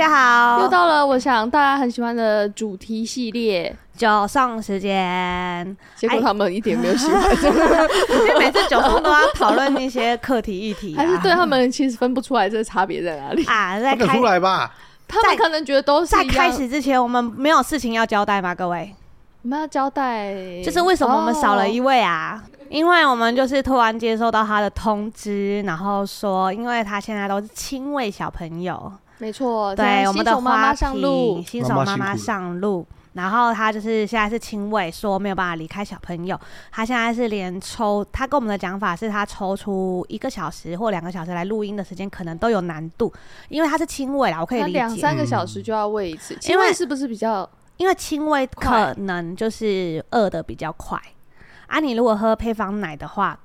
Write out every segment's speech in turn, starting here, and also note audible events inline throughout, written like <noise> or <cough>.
家好，又到了我想大家很喜欢的主题系列。九送时间，结果他们一点没有喜欢，<laughs> 因为每次九送都要讨论一些课题议题，还是对他们其实分不出来这个差别在哪里。啊？在出来吧？他们可能觉得都是在开始之前，我们没有事情要交代吗？各位，我们要交代，就是为什么我们少了一位啊？因为我们就是突然接收到他的通知，然后说，因为他现在都是亲喂小朋友，没错，对，我们的妈妈上路，新手妈妈上路，然后他就是现在是轻喂，说没有办法离开小朋友，他现在是连抽，他跟我们的讲法是他抽出一个小时或两个小时来录音的时间，可能都有难度，因为他是轻喂啦，我可以理解，两三个小时就要喂一次，亲喂是不是比较？因为轻喂可能就是饿的比较快。啊，你如果喝配方奶的话，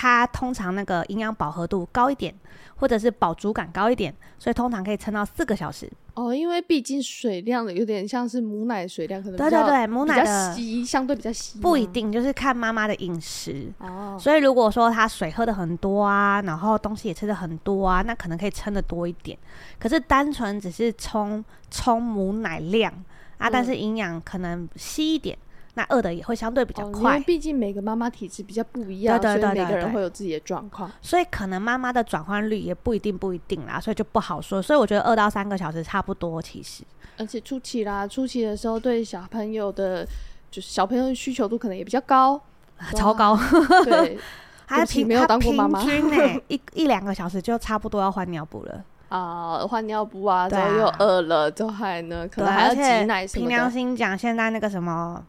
它通常那个营养饱和度高一点，或者是饱足感高一点，所以通常可以撑到四个小时。哦，因为毕竟水量的有点像是母奶水量，可能对对对，母奶的稀相对比较稀，不一定，就是看妈妈的饮食。哦，所以如果说她水喝的很多啊，然后东西也吃的很多啊，那可能可以撑的多一点。可是单纯只是冲冲母奶量啊，但是营养可能稀一点。嗯那饿的也会相对比较快，因为毕竟每个妈妈体质比较不一样，对对对，每个人会有自己的状况，所以可能妈妈的转换率也不一定不一定啦，所以就不好说。所以我觉得二到三个小时差不多，其实。而且初期啦，初期的时候对小朋友的，就是小朋友的需求度可能也比较高，超高。对，<laughs> 还平没有当过妈妈，平均呢 <laughs> 一一两个小时就差不多要换尿布了啊，换尿布啊，然后又饿了，就还呢，可能还要挤奶什么的。凭良心讲，现在那个什么。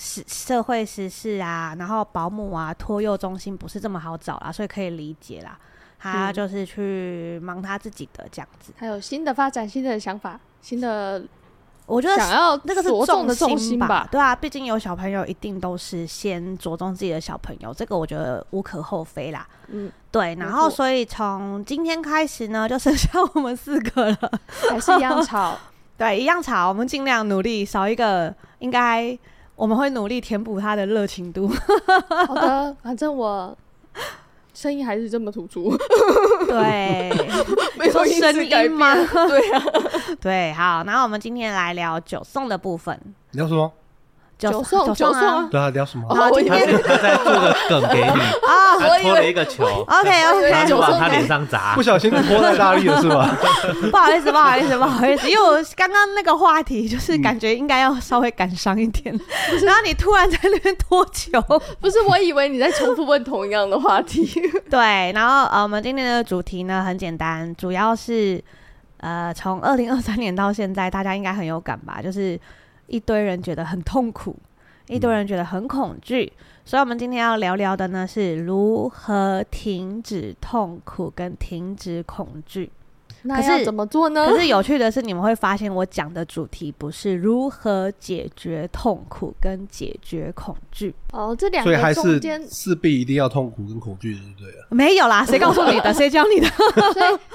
社社会时事啊，然后保姆啊，托幼中心不是这么好找啦，所以可以理解啦。他就是去忙他自己的这样子，还有新的发展、新的想法、新的，我觉得想要那个是着重的重心吧？对啊，毕竟有小朋友，一定都是先着重自己的小朋友，这个我觉得无可厚非啦。嗯，对。然后，所以从今天开始呢，就剩下我们四个了，还是一样吵？<laughs> 对，一样吵。我们尽量努力，少一个应该。我们会努力填补他的热情度。好的，反正我声音还是这么突出。对，<laughs> 没有声音吗？对啊，<laughs> 对，好，然后我们今天来聊九送的部分。你要说。九送九送啊！对啊，聊什么？他今天他在做个梗给你 <laughs> 啊，他拖了一个球，OK OK，就往他脸上砸，不小心拖太大力了是吧？<laughs> 不好意思，不好意思，不好意思，因为我刚刚那个话题就是感觉应该要稍微感伤一点，然后你突然在那边拖球，不是，我以为你在重复问同样的话题。<laughs> 对，然后呃，我们今天的主题呢很简单，主要是呃，从二零二三年到现在，大家应该很有感吧，就是。一堆人觉得很痛苦，一堆人觉得很恐惧，所以我们今天要聊聊的呢，是如何停止痛苦跟停止恐惧。那是怎么做呢？可是有趣的是，你们会发现我讲的主题不是如何解决痛苦跟解决恐惧哦，这两个中间所以还是势必一定要痛苦跟恐惧，对不对？没有啦，谁告诉你的？<laughs> 谁教你的？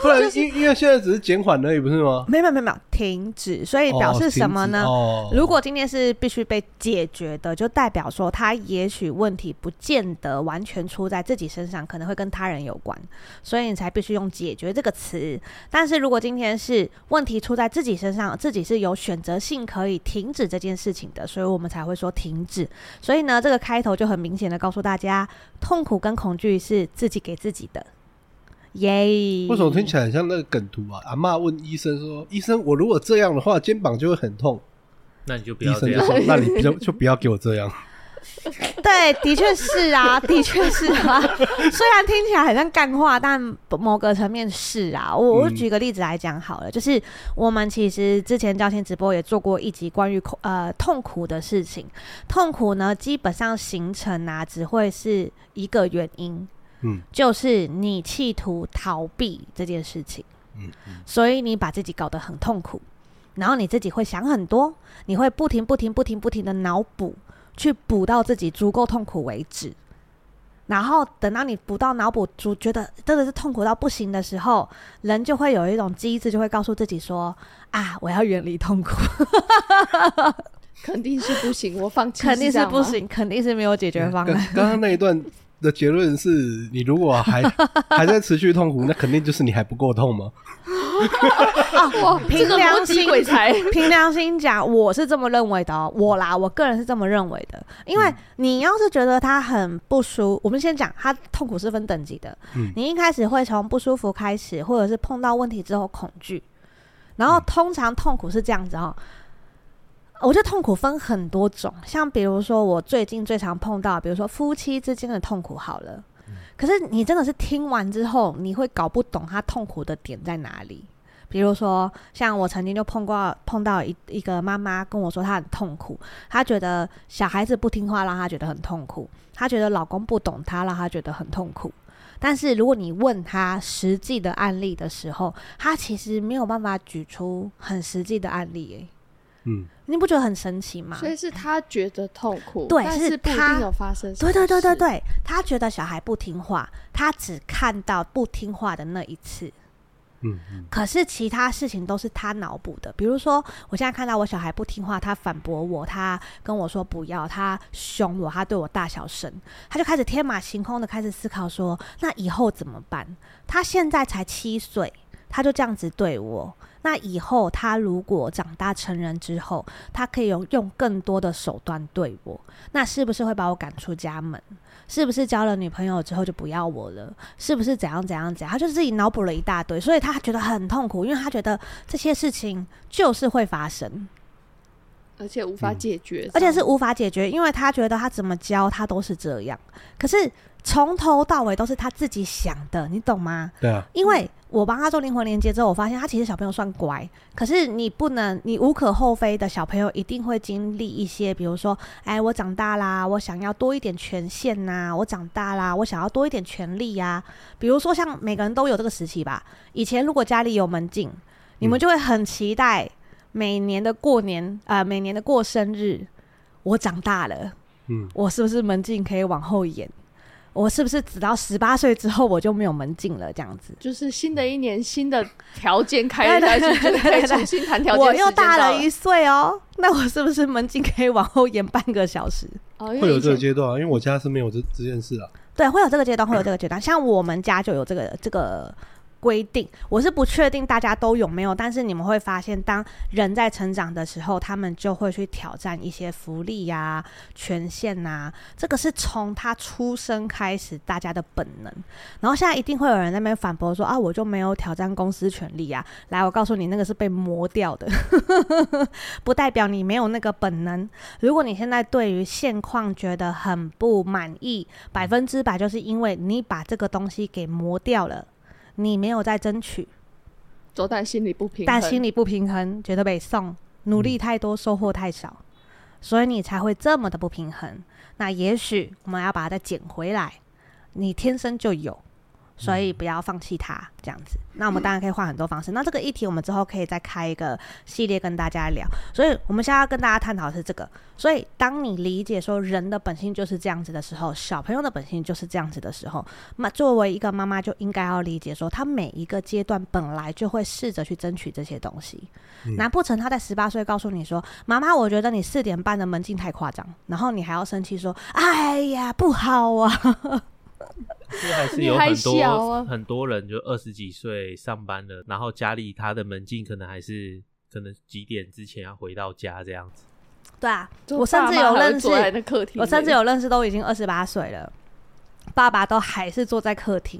不然因因为现在只是减缓而已，不是吗？没有没有没有，停止，所以表示什么呢？哦，如果今天是必须被解决的，就代表说他也许问题不见得完全出在自己身上，可能会跟他人有关，所以你才必须用解决这个词。但是如果今天是问题出在自己身上，自己是有选择性可以停止这件事情的，所以我们才会说停止。所以呢，这个开头就很明显的告诉大家，痛苦跟恐惧是自己给自己的。耶、yeah！为什么听起来很像那个梗图啊？阿妈问医生说：“医生，我如果这样的话，肩膀就会很痛。”那你就不要这样。医生就说：“ <laughs> 那你就就不要给我这样。” <laughs> 对，的确是啊，<laughs> 的确是啊。虽然听起来很像干话，但某个层面是啊。我我举个例子来讲好了，嗯，就是我们其实之前交心直播也做过一集关于呃痛苦的事情。痛苦呢，基本上形成啊，只会是一个原因，嗯，就是你企图逃避这件事情，嗯，嗯，所以你把自己搞得很痛苦，然后你自己会想很多，你会不停不停不停不停的脑补。去补到自己足够痛苦为止，然后等到你补到脑补足，觉得真的是痛苦到不行的时候，人就会有一种机制，就会告诉自己说：“啊，我要远离痛苦。<laughs> ”肯定是不行，我放弃。肯定是不行，肯定是没有解决方案。刚刚那一段的结论是你如果还 <laughs> 还在持续痛苦，那肯定就是你还不够痛吗？<laughs> 哦，凭良心鬼才，凭良心讲，我是这么认为的哦。我啦，我个人是这么认为的。因为你要是觉得他很不舒服，我们先讲，他痛苦是分等级的。你一开始会从不舒服开始，或者是碰到问题之后恐惧，然后通常痛苦是这样子哦。我觉得痛苦分很多种，像比如说我最近最常碰到，比如说夫妻之间的痛苦好了。可是你真的是听完之后，你会搞不懂他痛苦的点在哪里。比如说，像我曾经就碰过碰到一一个妈妈跟我说，她很痛苦，她觉得小孩子不听话让她觉得很痛苦，她觉得老公不懂她让她觉得很痛苦。但是如果你问她实际的案例的时候，她其实没有办法举出很实际的案例诶。嗯，你不觉得很神奇吗？所以是他觉得痛苦，对，但是他一定有发生。对对对对对，他觉得小孩不听话，他只看到不听话的那一次。嗯嗯。可是其他事情都是他脑补的，比如说，我现在看到我小孩不听话，他反驳我，他跟我说不要，他凶我，他对我大小声，他就开始天马行空的开始思考说，那以后怎么办？他现在才七岁，他就这样子对我。那以后他如果长大成人之后，他可以用用更多的手段对我，那是不是会把我赶出家门？是不是交了女朋友之后就不要我了？是不是怎样怎样怎样？他就自己脑补了一大堆，所以他觉得很痛苦，因为他觉得这些事情就是会发生，而且无法解决，而且是无法解决，因为他觉得他怎么教他都是这样，可是从头到尾都是他自己想的，你懂吗？对啊，因为。我帮他做灵魂连接之后，我发现他其实小朋友算乖，可是你不能，你无可厚非的小朋友一定会经历一些，比如说，哎，我长大啦，我想要多一点权限呐，我长大啦，我想要多一点权利呀。比如说，像每个人都有这个时期吧。以前如果家里有门禁，你们就会很期待每年的过年啊，呃，每年的过生日，我长大了，嗯，我是不是门禁可以往后延？我是不是直到十八岁之后我就没有门禁了？这样子，就是新的一年新的条件开始，就可以重新谈条件。我又大了一岁哦，那我是不是门禁可以往后延半个小时？哦，会有这个阶段啊，因为我家是没有这这件事啊。对，会有这个阶段，会有这个阶段。像我们家就有这个这个。规定，我是不确定大家都有没有，但是你们会发现，当人在成长的时候，他们就会去挑战一些福利呀、权限呐、这个是从他出生开始大家的本能。然后现在一定会有人在那边反驳说啊，我就没有挑战公司权利啊。来，我告诉你，那个是被磨掉的，<laughs> 不代表你没有那个本能。如果你现在对于现况觉得很不满意，百分之百就是因为你把这个东西给磨掉了。你没有在争取，但心里不平衡，但心里不平衡，觉得被送，努力太多，收获太少，所以你才会这么的不平衡。那也许我们要把它再捡回来，你天生就有。所以不要放弃它，这样子。那我们当然可以换很多方式。那这个议题我们之后可以再开一个系列跟大家聊。所以我们现在要跟大家探讨的是这个。所以当你理解说人的本性就是这样子的时候，小朋友的本性就是这样子的时候，那作为一个妈妈就应该要理解说，他每一个阶段本来就会试着去争取这些东西。难不成他在十八岁告诉你说：“妈妈，我觉得你四点半的门禁太夸张。”然后你还要生气说：“哎呀，不好啊。”是还是有很多、啊很多人就二十几岁上班了，然后家里他的门禁可能还是可能几点之前要回到家这样子。对啊，我甚至有认识，我甚至有认识都已经二十八岁了，爸爸都还是坐在客厅，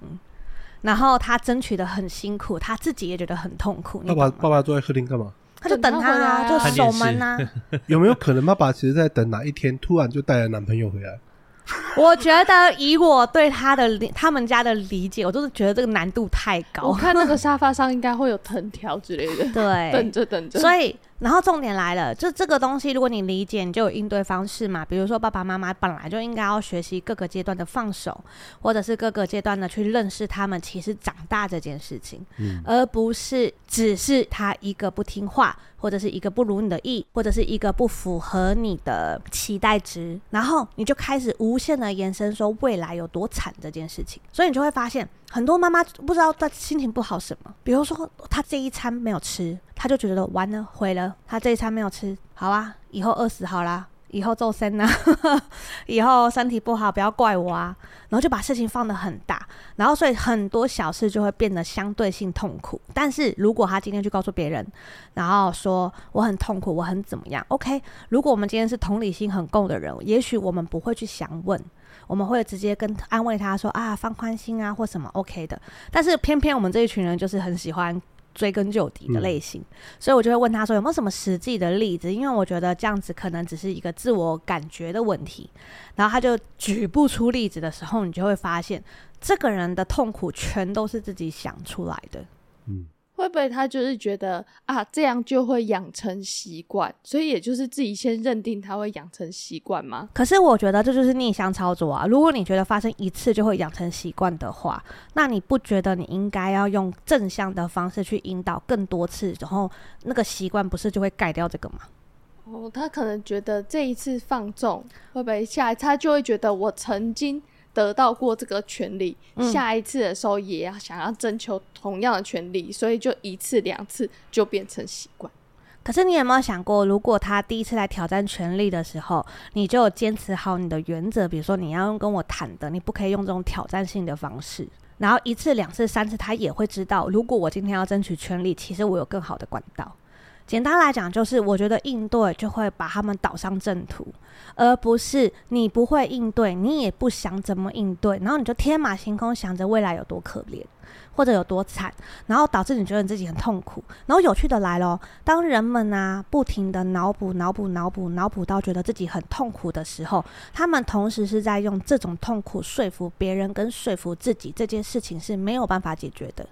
然后他争取的很辛苦，他自己也觉得很痛苦。爸爸爸爸坐在客厅干嘛？他就等他啊，就守门啊。<laughs> 有没有可能爸爸其实在等哪一天突然就带了男朋友回来？<laughs> 我觉得以我对他的理他们家的理解，我就是觉得这个难度太高。我看那个沙发上应该会有藤条之类的，对 <laughs> 等，着等着。所以然后重点来了，就这个东西，如果你理解，你就有应对方式嘛。比如说爸爸妈妈本来就应该要学习各个阶段的放手，或者是各个阶段的去认识他们其实长大这件事情，嗯。而不是只是他一个不听话，或者是一个不如你的意，或者是一个不符合你的期待值，然后你就开始无限的延伸说未来有多惨这件事情，所以你就会发现很多妈妈不知道她心情不好什么，比如说她这一餐没有吃，她就觉得完了毁了，她这一餐没有吃，好啊，以后饿死好啦。以后做生啊，<laughs> 以后身体不好不要怪我啊，然后就把事情放得很大，然后所以很多小事就会变得相对性痛苦。但是如果他今天去告诉别人，然后说我很痛苦，我很怎么样？OK，如果我们今天是同理心很够的人，也许我们不会去想问，我们会直接跟安慰他说啊，放宽心啊，或什么 OK 的。但是偏偏我们这一群人就是很喜欢。追根究底的类型，所以我就会问他说有没有什么实际的例子？因为我觉得这样子可能只是一个自我感觉的问题。然后他就举不出例子的时候，你就会发现这个人的痛苦全都是自己想出来的。嗯，会不会他就是觉得啊，这样就会养成习惯，所以也就是自己先认定他会养成习惯吗？可是我觉得这就是逆向操作啊！如果你觉得发生一次就会养成习惯的话，那你不觉得你应该要用正向的方式去引导更多次，然后那个习惯不是就会改掉这个吗？哦，他可能觉得这一次放纵，会不会下一次他就会觉得我曾经得到过这个权利，嗯下一次的时候也要想要征求同样的权利，所以就一次两次就变成习惯。可是你有没有想过，如果他第一次来挑战权力的时候，你就坚持好你的原则，比如说你要用跟我谈的，你不可以用这种挑战性的方式。然后一次、两次、三次，他也会知道，如果我今天要争取权利，其实我有更好的管道。简单来讲，就是我觉得应对就会把他们导上正途，而不是你不会应对，你也不想怎么应对，然后你就天马行空想着未来有多可怜。或者有多惨，然后导致你觉得你自己很痛苦。然后有趣的来咯，当人们啊不停的脑补、脑补、脑补、脑补到觉得自己很痛苦的时候，他们同时是在用这种痛苦说服别人跟说服自己，这件事情是没有办法解决的。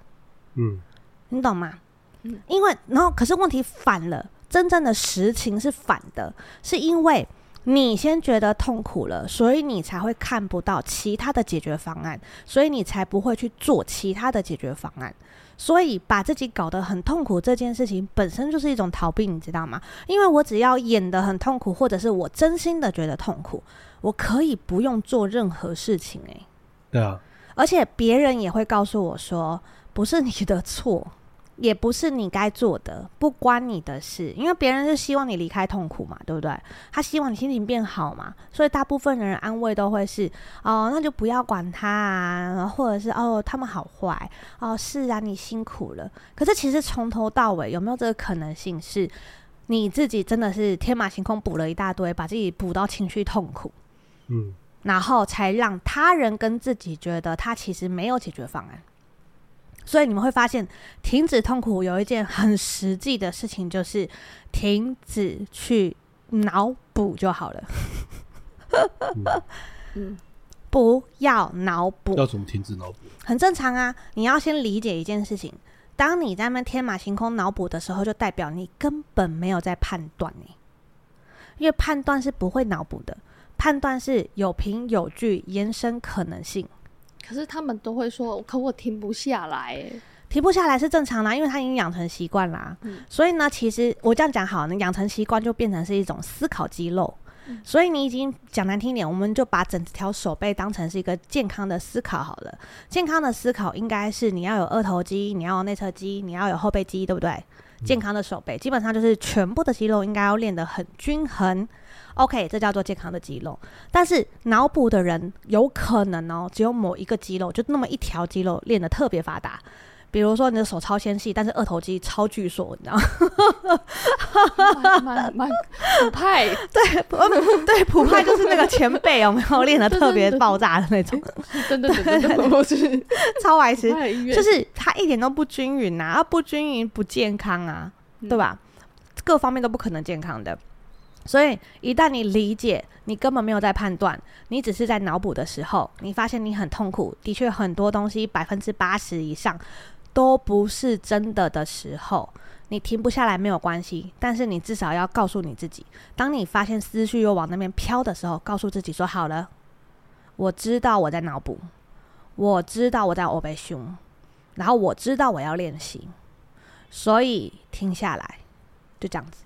嗯，你懂吗？嗯，因为然后可是问题反了，真正的实情是反的，是因为。你先觉得痛苦了，所以你才会看不到其他的解决方案，所以你才不会去做其他的解决方案。所以把自己搞得很痛苦这件事情本身就是一种逃避，你知道吗？因为我只要演得很痛苦，或者是我真心的觉得痛苦，我可以不用做任何事情诶、欸，对啊，而且别人也会告诉我说，不是你的错。也不是你该做的，不关你的事，因为别人是希望你离开痛苦嘛，对不对？他希望你心情变好嘛，所以大部分的人安慰都会是哦，那就不要管他啊，或者是哦，他们好坏哦，是啊，你辛苦了。可是其实从头到尾有没有这个可能性，是你自己真的是天马行空补了一大堆，把自己补到情绪痛苦，嗯，然后才让他人跟自己觉得他其实没有解决方案。所以你们会发现，停止痛苦有一件很实际的事情，就是停止去脑补就好了。嗯，不要脑补，要怎么停止脑补？很正常啊。你要先理解一件事情：当你在那天马行空脑补的时候，就代表你根本没有在判断你，因为判断是不会脑补的，判断是有凭有据，延伸可能性。可是他们都会说，可我停不下来，哎，停不下来是正常的，因为他已经养成习惯啦。嗯所以呢，其实我这样讲好，你养成习惯就变成是一种思考肌肉。嗯所以你已经讲难听一点，我们就把整条手背当成是一个健康的思考好了。健康的思考应该是你要有二头肌，你要有内侧肌，你要有后背肌，对不对？健康的手背基本上就是全部的肌肉应该要练得很均衡，OK，这叫做健康的肌肉。但是脑补的人有可能哦，只有某一个肌肉，就那么一条肌肉练得特别发达。比如说你的手超纤细，但是二头肌超巨硕，你知道吗？<laughs> 蛮蛮普派，对，对，普派就是那个前辈有没有练得特别爆炸的那种？<laughs> 真的真的真的，我是 <laughs> 超白痴，就是他一点都不均匀呐、啊，不均匀不健康啊，对吧？各方面都不可能健康的。所以一旦你理解，你根本没有在判断，你只是在脑补的时候，你发现你很痛苦，的确很多东西百分之八十以上。都不是真的的时候，你停不下来没有关系，但是你至少要告诉你自己，当你发现思绪又往那边飘的时候，告诉自己说：“好了，我知道我在脑补，我知道我在欧北胸，然后我知道我要练习，所以停下来，就这样子。”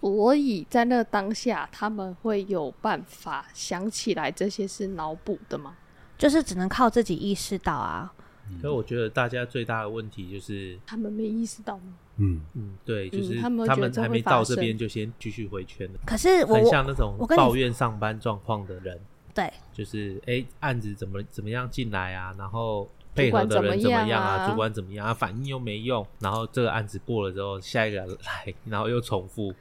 所以在那当下，他们会有办法想起来这些是脑补的吗？就是只能靠自己意识到啊。所以我觉得大家最大的问题就是他们没意识到吗？嗯嗯，对，就是他们他们还没到这边就先继续回圈了。可是我很像那种抱怨上班状况的人，对，就是哎、欸，案子怎么怎么样进来啊？然后配合的人怎么样啊？主管怎么样啊？反应又没用，然后这个案子过了之后，下一个来，然后又重复，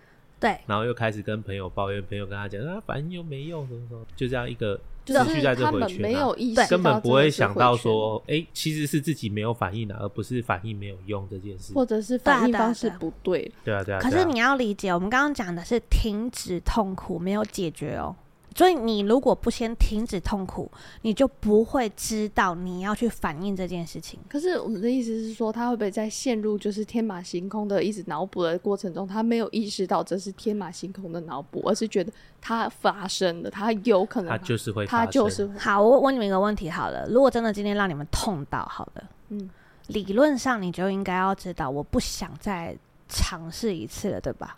对，然后又开始跟朋友抱怨，朋友跟他讲啊，反应又没用，什么什么，就这样一个。就是他们没有意识，根本不会想到说，哎、欸，其实是自己没有反应的，而不是反应没有用这件事，或者是反应方式不对。对啊，对啊。可是你要理解，我们刚刚讲的是停止痛苦，没有解决哦。所以你如果不先停止痛苦，你就不会知道你要去反应这件事情。可是我们的意思是说，他会不会在陷入就是天马行空的一直脑补的过程中，他没有意识到这是天马行空的脑补，而是觉得它发生了，它有可能它，就是会，他就是会。好，我问你们一个问题好了，如果真的今天让你们痛到好了，嗯，理论上你就应该要知道，我不想再尝试一次了，对吧？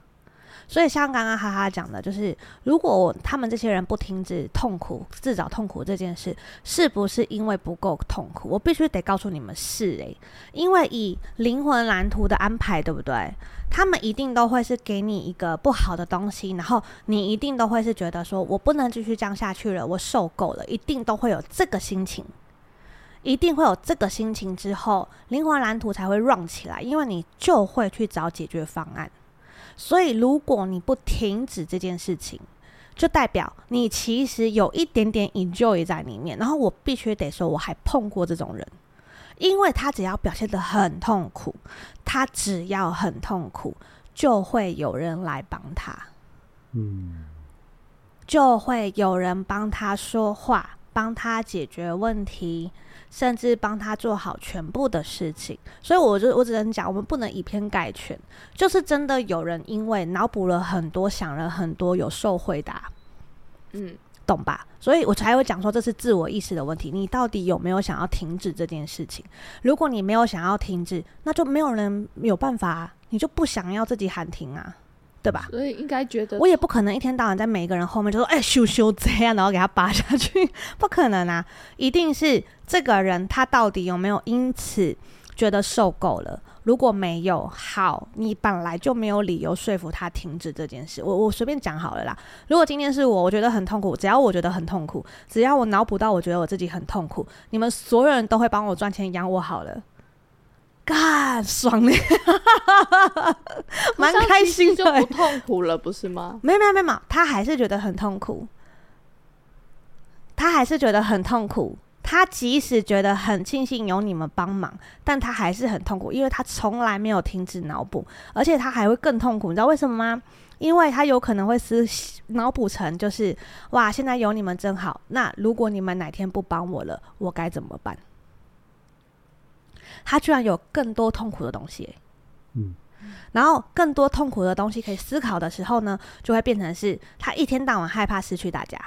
所以像刚刚哈哈讲的，就是如果他们这些人不停止痛苦、自找痛苦这件事，是不是因为不够痛苦？我必须得告诉你们是诶、因为以灵魂蓝图的安排，对不对？他们一定都会是给你一个不好的东西，然后你一定都会是觉得说我不能继续这样下去了，我受够了，一定都会有这个心情，一定会有这个心情之后，灵魂蓝图才会 run 起来，因为你就会去找解决方案。所以，如果你不停止这件事情，就代表你其实有一点点 enjoy 在里面。然后，我必须得说，我还碰过这种人，因为他只要表现得很痛苦，他只要很痛苦，就会有人来帮他，嗯，就会有人帮他说话，帮他解决问题。甚至帮他做好全部的事情，所以我就我只能讲，我们不能以偏概全。就是真的有人因为脑补了很多，想了很多，有受回答，嗯，懂吧？所以我才会讲说，这是自我意识的问题。你到底有没有想要停止这件事情？如果你没有想要停止，那就没有人有办法，你就不想要自己喊停啊。对吧？所以应该觉得，我也不可能一天到晚在每一个人后面就说：“哎、欸，咻咻这样，然后给他扒下去，<laughs> 不可能啊！一定是这个人他到底有没有因此觉得受够了？如果没有，好，你本来就没有理由说服他停止这件事。我我随便讲好了啦。如果今天是我，我觉得很痛苦，只要我觉得很痛苦，只要我脑补到我觉得我自己很痛苦，你们所有人都会帮我赚钱养我好了。”干爽嘞，蛮开心的，就不痛苦了，不是吗？没有没有没有，他还是觉得很痛苦，他还是觉得很痛苦。他即使觉得很庆幸有你们帮忙，但他还是很痛苦，因为他从来没有停止脑补，而且他还会更痛苦。你知道为什么吗？因为他有可能会思脑补成就是哇，现在有你们真好。那如果你们哪天不帮我了，我该怎么办？他居然有更多痛苦的东西，嗯，然后更多痛苦的东西可以思考的时候呢，就会变成是他一天到晚害怕失去大家，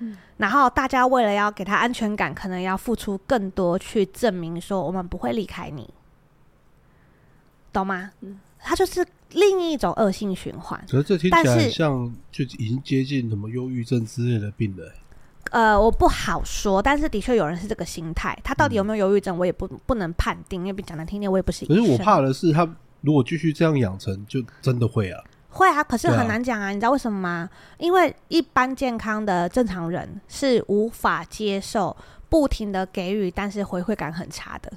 嗯，然后大家为了要给他安全感，可能要付出更多去证明说我们不会离开你，懂吗？嗯，他就是另一种恶性循环。可是这听起来像就已经接近什么忧郁症之类的病了。呃，我不好说，但是的确有人是这个心态。他到底有没有忧郁症，我也不不能判定，因为讲难听点，我也不是。可是我怕的是，他如果继续这样养成，就真的会啊。会啊，可是很难讲啊，你知道为什么吗？因为一般健康的正常人是无法接受不停的给予，但是回馈感很差的。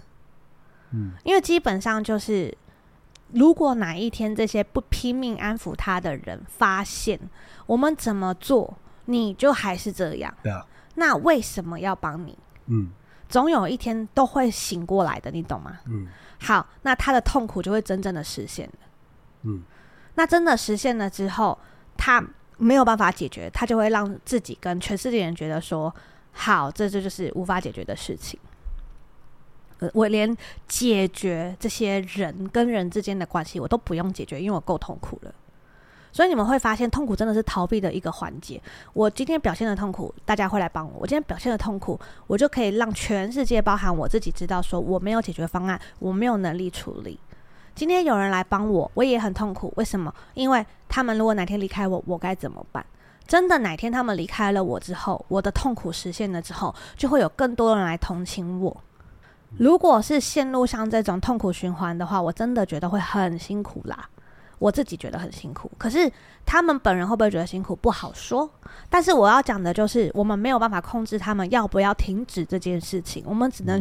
嗯，因为基本上就是，如果哪一天这些不拼命安抚他的人发现我们怎么做，你就还是这样，对啊，那为什么要帮你？嗯，总有一天都会醒过来的，你懂吗？嗯，好，那他的痛苦就会真正的实现了。嗯。那真的实现了之后，他没有办法解决，他就会让自己跟全世界人觉得说：“好，这这就是无法解决的事情。”呃，我连解决这些人跟人之间的关系，我都不用解决，因为我够痛苦了。所以你们会发现，痛苦真的是逃避的一个环节。我今天表现的痛苦，大家会来帮我；我今天表现的痛苦，我就可以让全世界，包含我自己，知道说我没有解决方案，我没有能力处理。今天有人来帮我，我也很痛苦。为什么？因为他们如果哪天离开我，我该怎么办？真的哪天他们离开了我之后，我的痛苦实现了之后，就会有更多人来同情我。如果是陷入像这种痛苦循环的话，我真的觉得会很辛苦啦。我自己觉得很辛苦，可是他们本人会不会觉得辛苦？不好说。但是我要讲的就是，我们没有办法控制他们要不要停止这件事情，我们只能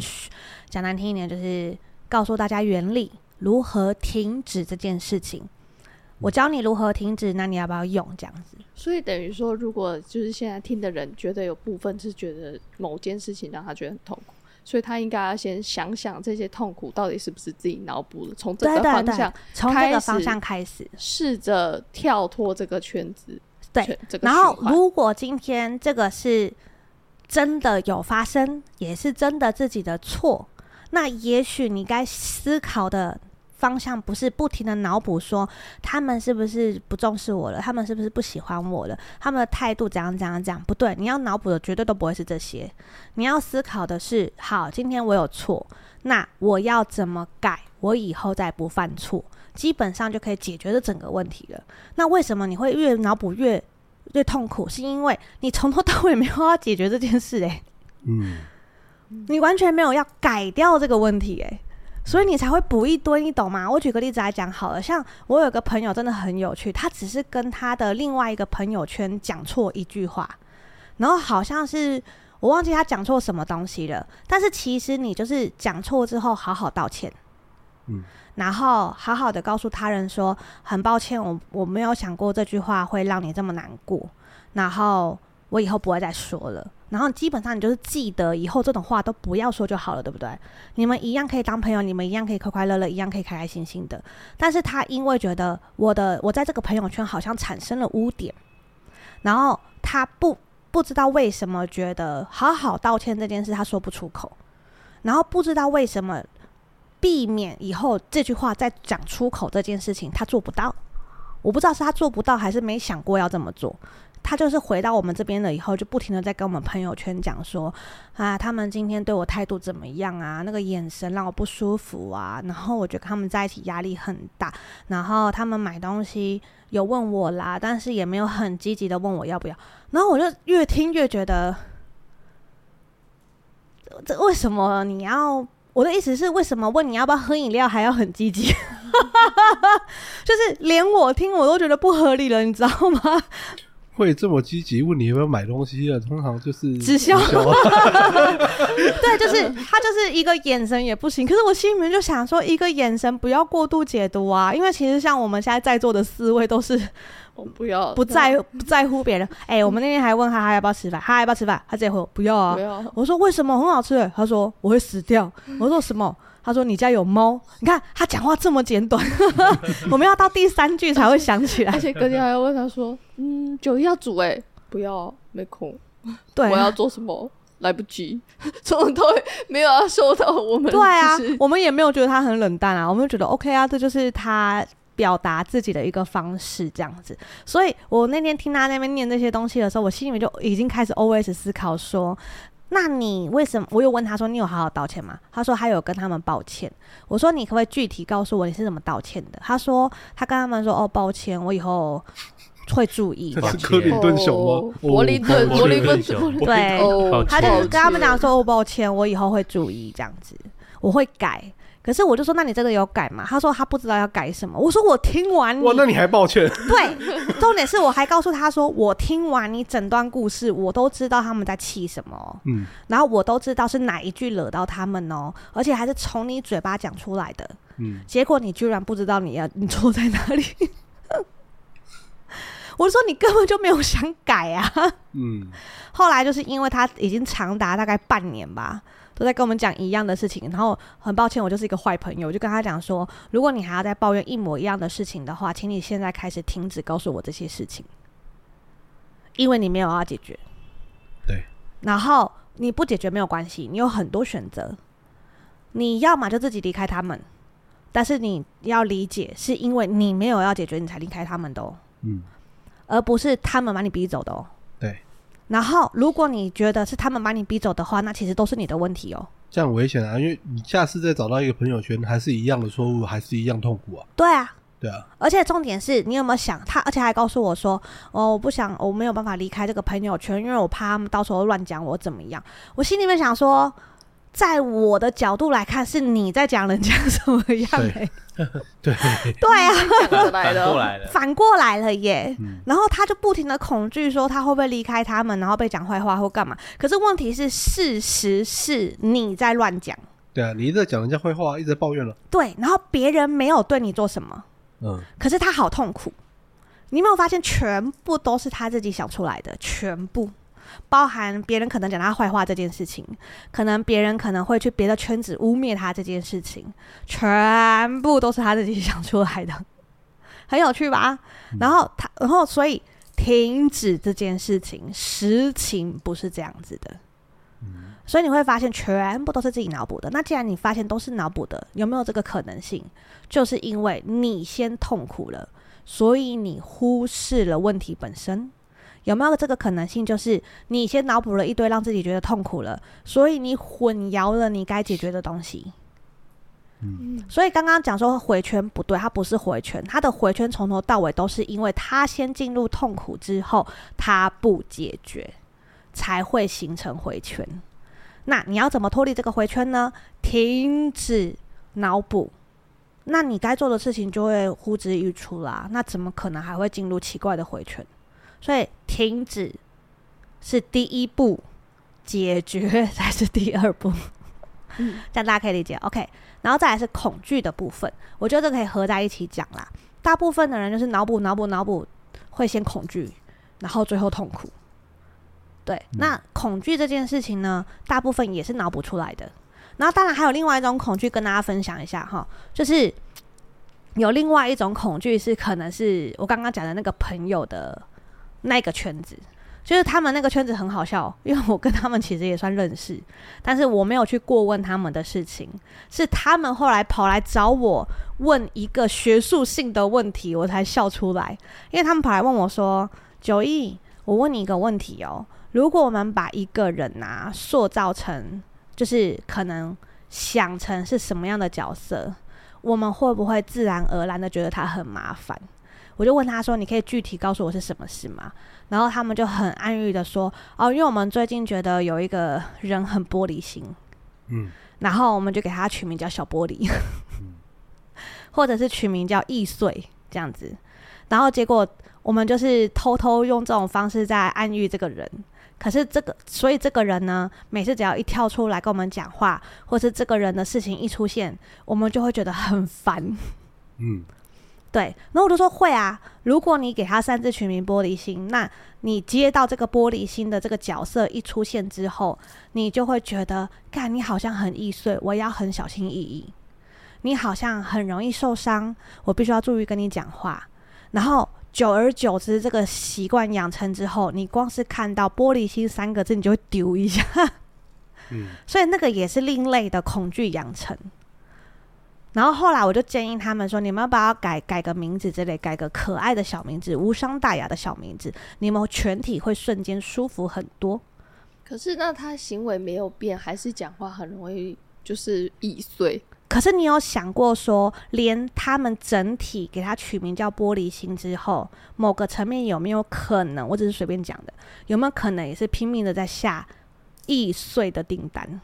讲难听一点，就是告诉大家原理。如何停止这件事情？我教你如何停止，那你要不要用这样子？所以等于说，如果就是现在听的人觉得有部分是觉得某件事情让他觉得很痛苦，所以他应该要先想想这些痛苦到底是不是自己脑补的，从这个方向，从这个方向开始，试着跳脱这个圈子。对，这个、然后如果今天这个是真的有发生，也是真的自己的错，那也许你该思考的。方向不是不停的脑补说他们是不是不重视我了，他们是不是不喜欢我了，他们的态度怎样怎样怎样，不对，你要脑补的绝对都不会是这些，你要思考的是，好，今天我有错，那我要怎么改，我以后再不犯错，基本上就可以解决这整个问题了。那为什么你会越脑补越越痛苦？是因为你从头到尾没有要解决这件事，诶，嗯，你完全没有要改掉这个问题，诶。所以你才会补一堆，你懂吗？我举个例子来讲好了，像我有个朋友真的很有趣，他只是跟他的另外一个朋友圈讲错一句话，然后好像是我忘记他讲错什么东西了，但是其实你就是讲错之后好好道歉，嗯，然后好好的告诉他人说很抱歉，我我没有想过这句话会让你这么难过，然后我以后不会再说了。然后基本上你就是记得以后这种话都不要说就好了，对不对？你们一样可以当朋友，你们一样可以快快乐乐，一样可以开开心心的。但是他因为觉得我的我在这个朋友圈好像产生了污点，然后他不不知道为什么觉得好好道歉这件事他说不出口，然后不知道为什么避免以后这句话再讲出口这件事情他做不到，我不知道是他做不到还是没想过要这么做。他就是回到我们这边了以后，就不停的在跟我们朋友圈讲说，啊，他们今天对我态度怎么样啊？那个眼神让我不舒服啊。然后我觉得他们在一起压力很大。然后他们买东西有问我啦，但是也没有很积极的问我要不要。然后我就越听越觉得，这为什么你要？我的意思是，为什么问你要不要喝饮料还要很积极？<laughs> 就是连我听我都觉得不合理了，你知道吗？会这么积极问你有没有买东西的，通常就是直销。<laughs> <laughs> 对，就是他就是一个眼神也不行。可是我心里面就想说，一个眼神不要过度解读啊，因为其实像我们现在在座的四位都是，我不要不在不在乎别人。哎、欸，我们那天还问他他要不要吃饭，他要不要吃饭，他直接回不要啊。我说为什么很好吃？他说我会死掉。我说什么？他说：“你家有猫？你看他讲话这么简短，<laughs> 我们要到第三句才会想起来。而且隔天还要问他说：‘嗯，酒要煮哎、欸，不要，没空。对、啊，我要做什么？来不及。<laughs> 从头没有要收到我们。对啊，我们也没有觉得他很冷淡啊，我们就觉得 OK 啊，这就是他表达自己的一个方式，这样子。所以我那天听他那边念这些东西的时候，我心里面就已经开始 OS 思考说。”那你为什么？我有问他说，你有好好道歉吗？他说他有跟他们道歉。我说你可不可以具体告诉我你是怎么道歉的？他说他跟他们说哦，抱歉，我以后会注意。这是克林顿熊吗？柏林顿，柏林顿，对，他就跟他们讲说哦，抱歉，我以后会注意这样子，我会改。可是我就说，那你这个有改吗？他说他不知道要改什么。我说我听完你，哇，那你还抱歉？<laughs> 对，重点是我还告诉他说，我听完你整段故事，我都知道他们在气什么，嗯，然后我都知道是哪一句惹到他们哦，而且还是从你嘴巴讲出来的，嗯，结果你居然不知道你要 <laughs> 你错在哪里，<laughs> 我说你根本就没有想改啊，嗯，后来就是因为他已经长达大概半年吧。都在跟我们讲一样的事情，然后很抱歉，我就是一个坏朋友，我就跟他讲说，如果你还要再抱怨一模一样的事情的话，请你现在开始停止告诉我这些事情，因为你没有要解决。对。然后你不解决没有关系，你有很多选择，你要么就自己离开他们，但是你要理解，是因为你没有要解决，你才离开他们的哦。嗯。而不是他们把你逼走的哦。然后，如果你觉得是他们把你逼走的话，那其实都是你的问题哦。这样危险啊！因为你下次再找到一个朋友圈，还是一样的错误，还是一样痛苦啊。对啊，对啊。而且重点是你有没有想他？而且还告诉我说：“哦，我不想，我没有办法离开这个朋友圈，因为我怕他们到时候乱讲我怎么样。”我心里面想说。在我的角度来看，是你在讲人家什么样？欸？对，<laughs> 对啊，反过来了，反过来了耶。嗯、然后他就不停的恐惧，说他会不会离开他们，然后被讲坏话或干嘛？可是问题是，事实是你在乱讲。对啊，你一直在讲人家坏话，一直在抱怨了。对，然后别人没有对你做什么，嗯，可是他好痛苦。你有没有发现，全部都是他自己想出来的，全部。包含别人可能讲他坏话这件事情，可能别人可能会去别的圈子污蔑他这件事情，全部都是他自己想出来的，<laughs> 很有趣吧？然后他，然后所以停止这件事情，实情不是这样子的。所以你会发现全部都是自己脑补的。那既然你发现都是脑补的，有没有这个可能性？就是因为你先痛苦了，所以你忽视了问题本身。有没有这个可能性？就是你先脑补了一堆，让自己觉得痛苦了，所以你混淆了你该解决的东西。嗯，所以刚刚讲说回圈不对，它不是回圈，它的回圈从头到尾都是因为他先进入痛苦之后，他不解决，才会形成回圈。那你要怎么脱离这个回圈呢？停止脑补，那你该做的事情就会呼之欲出啦。那怎么可能还会进入奇怪的回圈？所以停止是第一步，解决才是第二步。嗯，这样大家可以理解。OK，然后再来是恐惧的部分，我觉得这可以合在一起讲啦。大部分的人就是脑补、脑补、脑补，会先恐惧，然后最后痛苦。对，那恐惧这件事情呢，大部分也是脑补出来的。然后当然还有另外一种恐惧跟大家分享一下哈，就是有另外一种恐惧是可能是我刚刚讲的那个朋友的。那个圈子，就是他们那个圈子很好笑，<laughs> 因为我跟他们其实也算认识，但是我没有去过问他们的事情，是他们后来。跑来找我问一个学术性的问题，我才笑出来，因为他们跑来问我说：“九亿，我问你一个问题哦，如果我们把一个人呐、啊、塑造成，就是可能想成是什么样的角色，我们会不会自然而然的觉得他很麻烦？”我就问他说：“你可以具体告诉我是什么事吗？”然后他们就很暗喻的说：“哦，因为我们最近觉得有一个人很玻璃心，嗯，然后我们就给他取名叫小玻璃，嗯、<laughs> 或者是取名叫易碎这样子。然后结果我们就是偷偷用这种方式在暗喻这个人。可是这个，所以这个人呢，每次只要一跳出来跟我们讲话，或是这个人的事情一出现，我们就会觉得很烦，嗯。”对，然后我就说会啊。如果你给他擅自取名玻璃心，那你接到这个玻璃心的这个角色一出现之后，你就会觉得，看你好像很易碎，我要很小心翼翼。你好像很容易受伤，我必须要注意跟你讲话。然后久而久之，这个习惯养成之后，你光是看到玻璃心三个字，你就会丢一下。嗯，所以那个也是另类的恐惧养成。然后后来我就建议他们说：“你们要不要改改个名字之类，改个可爱的小名字，无伤大雅的小名字，你们全体会瞬间舒服很多。”可是那他行为没有变，还是讲话很容易就是易碎。可是你有想过说，连他们整体给他取名叫玻璃心之后，某个层面有没有可能？我只是随便讲的，有没有可能也是拼命的在下易碎的订单？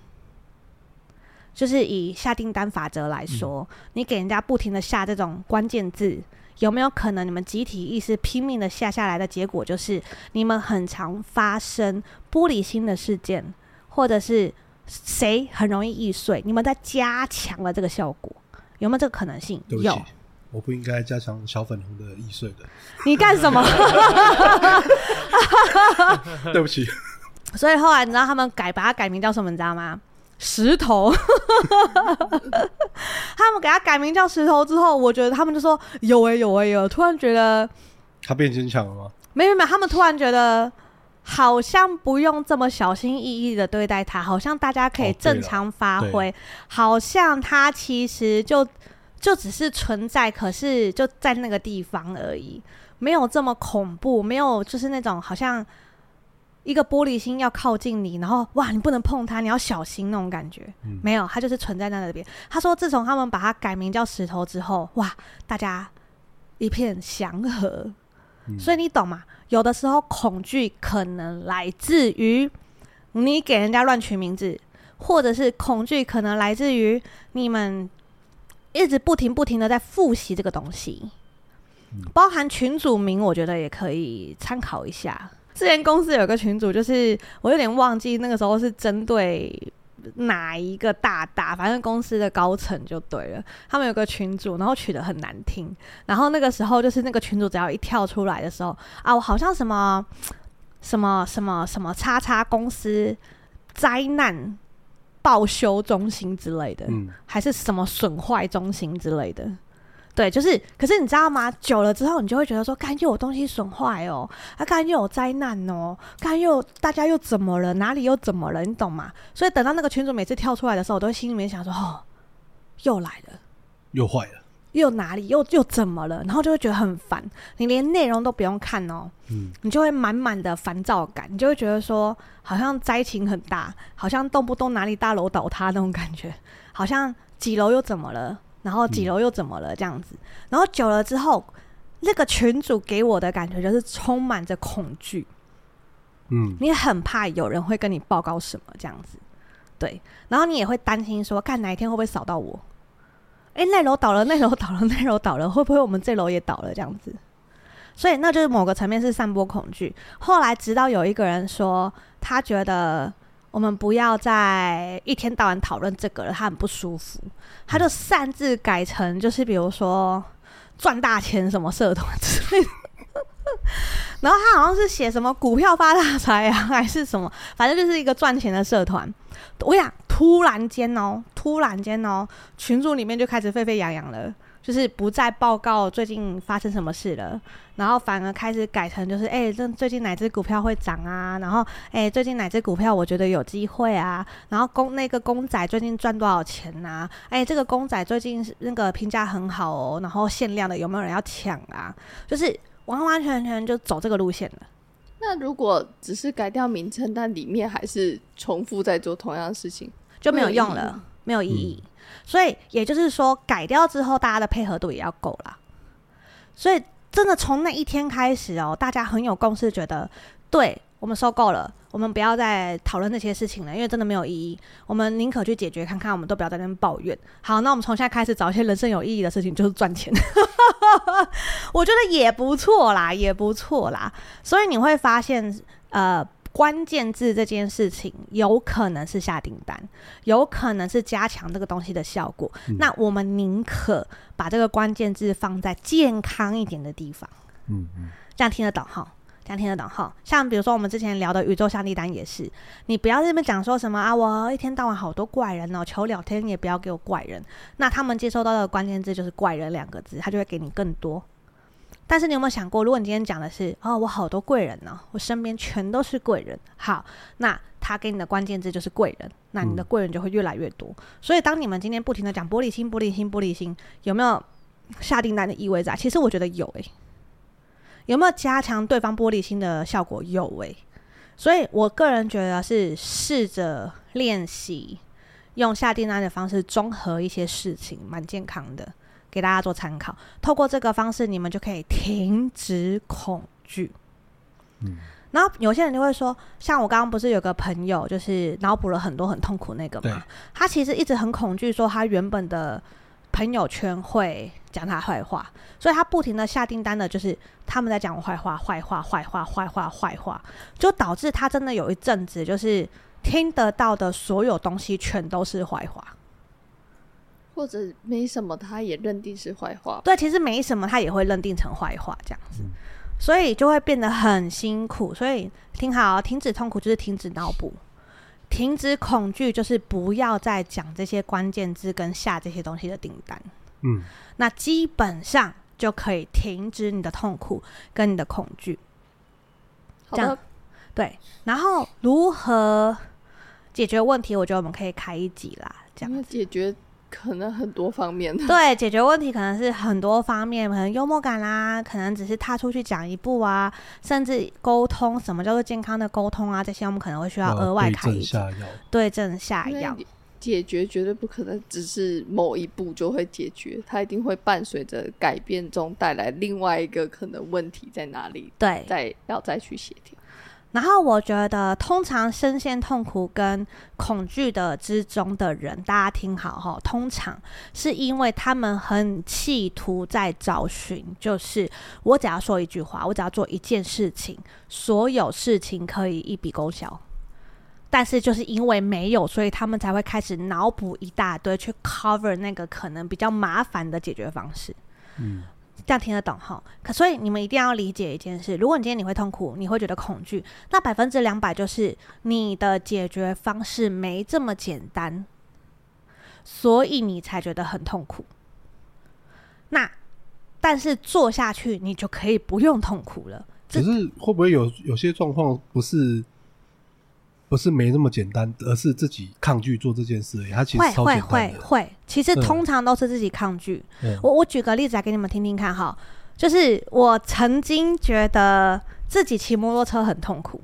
就是以下订单法则来说，嗯、你给人家不停的下这种关键字，有没有可能你们集体意识拼命的下下来的结果，就是你们很常发生玻璃心的事件，或者是谁很容易易碎，你们在加强了这个效果，有没有这个可能性？有。我不应该加强小粉红的易碎的。你干什么？<laughs> 对不起。<laughs> 所以后来你知道他们改把它改名叫什么？你知道吗？石头。<laughs> 他们给他改名叫石头之后，我觉得他们就说有哎、欸、有哎、欸、有，突然觉得他变坚强了吗？没有没有，他们突然觉得好像不用这么小心翼翼的对待他，好像大家可以正常发挥，哦、好像他其实就。就只是存在，可是就在那个地方而已，没有这么恐怖，没有就是那种好像一个玻璃心要靠近你，然后哇，你不能碰它，你要小心那种感觉，嗯、没有，它就是存在在那边。他说，自从他们把它改名叫石头之后，哇，大家一片祥和。嗯、所以你懂吗？有的时候恐惧可能来自于你给人家乱取名字，或者是恐惧可能来自于你们。一直不停不停的在复习这个东西，包含群组名，我觉得也可以参考一下。之前公司有个群主，就是我有点忘记那个时候是针对哪一个大大，反正公司的高层就对了。他们有个群主，然后取得很难听。然后那个时候就是那个群主只要一跳出来的时候啊，我好像什么什么什么什么叉叉公司灾难。报修中心之类的，嗯、还是什么损坏中心之类的，对，就是。可是你知道吗？久了之后，你就会觉得说，干又有东西损坏哦，啊，干又有灾难哦，干又大家又怎么了？哪里又怎么了？你懂吗？所以等到那个群主每次跳出来的时候，我都会心里面想说，哦，又来了，又坏了。又哪里又又怎么了？然后就会觉得很烦，你连内容都不用看哦，嗯，你就会满满的烦躁感，你就会觉得说好像灾情很大，好像动不动哪里大楼倒塌那种感觉，好像几楼又怎么了，然后几楼又怎么了？这样子，嗯、然后久了之后，那个群主给我的感觉就是充满着恐惧，嗯，你很怕有人会跟你报告什么这样子，对，然后你也会担心说，看哪一天会不会扫到我。哎，那楼倒了，那楼倒了，<laughs> 那楼倒了，会不会我们这楼也倒了？这样子，所以那就是某个层面是散播恐惧。后来直到有一个人说，他觉得我们不要再一天到晚讨论这个了，他很不舒服，他就擅自改成就是比如说赚大钱什么社团之类的。然后他好像是写什么股票发大财啊，还是什么，反正就是一个赚钱的社团。我想突然间哦，突然间哦，群组里面就开始沸沸扬扬了，就是不再报告最近发生什么事了，然后反而开始改成就是，哎，这最近哪只股票会涨啊？然后，哎，最近哪只股票我觉得有机会啊？然后公那个公仔最近赚多少钱啊？哎，这个公仔最近那个评价很好哦，然后限量的有没有人要抢啊？就是。完完全全就走这个路线了。那如果只是改掉名称，但里面还是重复在做同样的事情，就没有用了，没有意义。意义嗯、所以也就是说，改掉之后，大家的配合度也要够了。所以真的从那一天开始哦，大家很有共识，觉得对。我们受够了，我们不要再讨论那些事情了，因为真的没有意义。我们宁可去解决看看，我们都不要在那边抱怨。好，那我们从现在开始找一些人生有意义的事情，就是赚钱。<laughs> 我觉得也不错啦，也不错啦。所以你会发现，呃，关键字这件事情有可能是下订单，有可能是加强这个东西的效果。嗯、那我们宁可把这个关键字放在健康一点的地方。嗯嗯，这样听得懂哈？这样听得懂哈，像比如说我们之前聊的宇宙下订单也是，你不要在那边讲说什么啊，我一天到晚好多怪人哦，求聊天也不要给我怪人。那他们接收到的关键字就是怪人两个字，他就会给你更多。但是你有没有想过，如果你今天讲的是哦，我好多贵人呢，我身边全都是贵人，好，那他给你的关键字就是贵人，那你的贵人就会越来越多。嗯、所以当你们今天不停的讲玻璃心、玻璃心、玻璃心，有没有下订单的意味在？其实我觉得有诶、欸。有没有加强对方玻璃心的效果？有诶、欸，所以我个人觉得是试着练习用下订单的方式综合一些事情，蛮健康的，给大家做参考。透过这个方式，你们就可以停止恐惧。嗯，然后有些人就会说，像我刚刚不是有个朋友，就是脑补了很多很痛苦那个嘛，他其实一直很恐惧，说他原本的朋友圈会讲他坏话，所以他不停的下订单的，就是他们在讲我坏话、坏话、坏话、坏话、坏话，就导致他真的有一阵子，就是听得到的所有东西全都是坏话，或者没什么，他也认定是坏话。对，其实没什么，他也会认定成坏话这样子。嗯所以就会变得很辛苦。所以听好，停止痛苦就是停止脑补，停止恐惧就是不要再讲这些关键字跟下这些东西的订单。嗯，那基本上就可以停止你的痛苦跟你的恐惧。这样对。然后如何解决问题？我觉得我们可以开一集啦，这样解决。可能很多方面，<laughs> 对，解决问题可能是很多方面，可能幽默感啦，可能只是踏出去讲一步啊，甚至沟通，什么叫做健康的沟通啊？这些我们可能会需要额外开一集，对症下药。解决绝对不可能只是某一步就会解决，它一定会伴随着改变中带来另外一个可能问题在哪里？对，再要再去协调。然后我觉得，通常深陷痛苦跟恐惧的之中的人，大家听好哈，通常是因为他们很企图在找寻，就是我只要说一句话，我只要做一件事情，所有事情可以一笔勾销。但是就是因为没有，所以他们才会开始脑补一大堆，去 cover 那个可能比较麻烦的解决方式。嗯。这样听得懂哈？可所以你们一定要理解一件事：如果你今天你会痛苦，你会觉得恐惧，那百分之两百就是你的解决方式没这么简单，所以你才觉得很痛苦。那但是做下去，你就可以不用痛苦了。可是会不会有有些状况不是？不是没那么简单，而是自己抗拒做这件事。他其实超简单的。会会会会，其实通常都是自己抗拒。嗯、我我举个例子来给你们听听看哈，就是我曾经觉得自己骑摩托车很痛苦。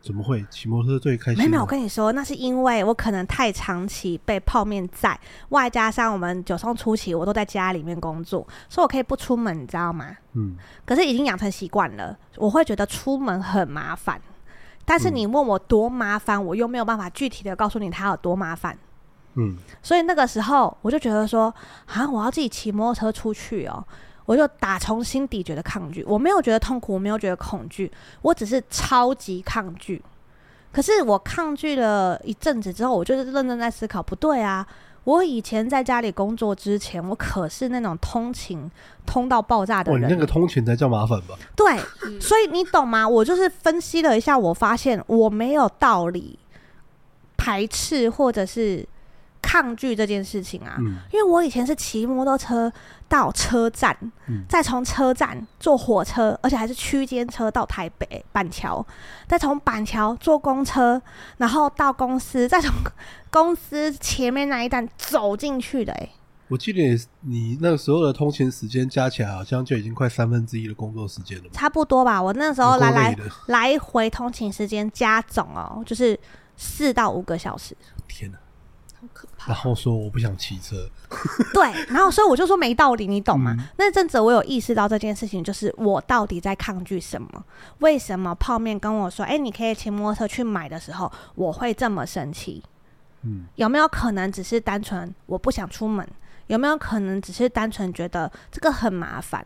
怎么会？骑摩托车最开心？没有没有，我跟你说，那是因为我可能太长期被泡面在，外加上我们九松初期我都在家里面工作，所以我可以不出门，你知道吗？嗯。可是已经养成习惯了，我会觉得出门很麻烦。但是你问我多麻烦，我又没有办法具体的告诉你它有多麻烦。嗯，所以那个时候我就觉得说，啊，我要自己骑摩托车出去哦，我就打从心底觉得抗拒。我没有觉得痛苦，我没有觉得恐惧，我只是超级抗拒。可是我抗拒了一阵子之后，我就是认真在思考，不对啊。我以前在家里工作之前，我可是那种通勤通到爆炸的人。哦，你那个通勤才叫麻烦吧？对，所以你懂吗？我就是分析了一下，我发现我没有道理排斥或者是。抗拒这件事情啊，嗯、因为我以前是骑摩托车到车站，嗯、再从车站坐火车，而且还是区间车到台北板桥，再从板桥坐公车，然后到公司，再从公司前面那一站走进去的。哎，我记得你那个时候的通勤时间加起来，好像就已经快三分之一的工作时间了。差不多吧，我那时候来来来回通勤时间加总哦，就是四到五个小时。天哪！然后说我不想骑车，对，然后所以我就说没道理，你懂吗？嗯、那阵子我有意识到这件事情，就是我到底在抗拒什么？为什么泡面跟我说，哎，你可以骑摩托车去买的时候，我会这么生气？嗯，有没有可能只是单纯我不想出门？有没有可能只是单纯觉得这个很麻烦？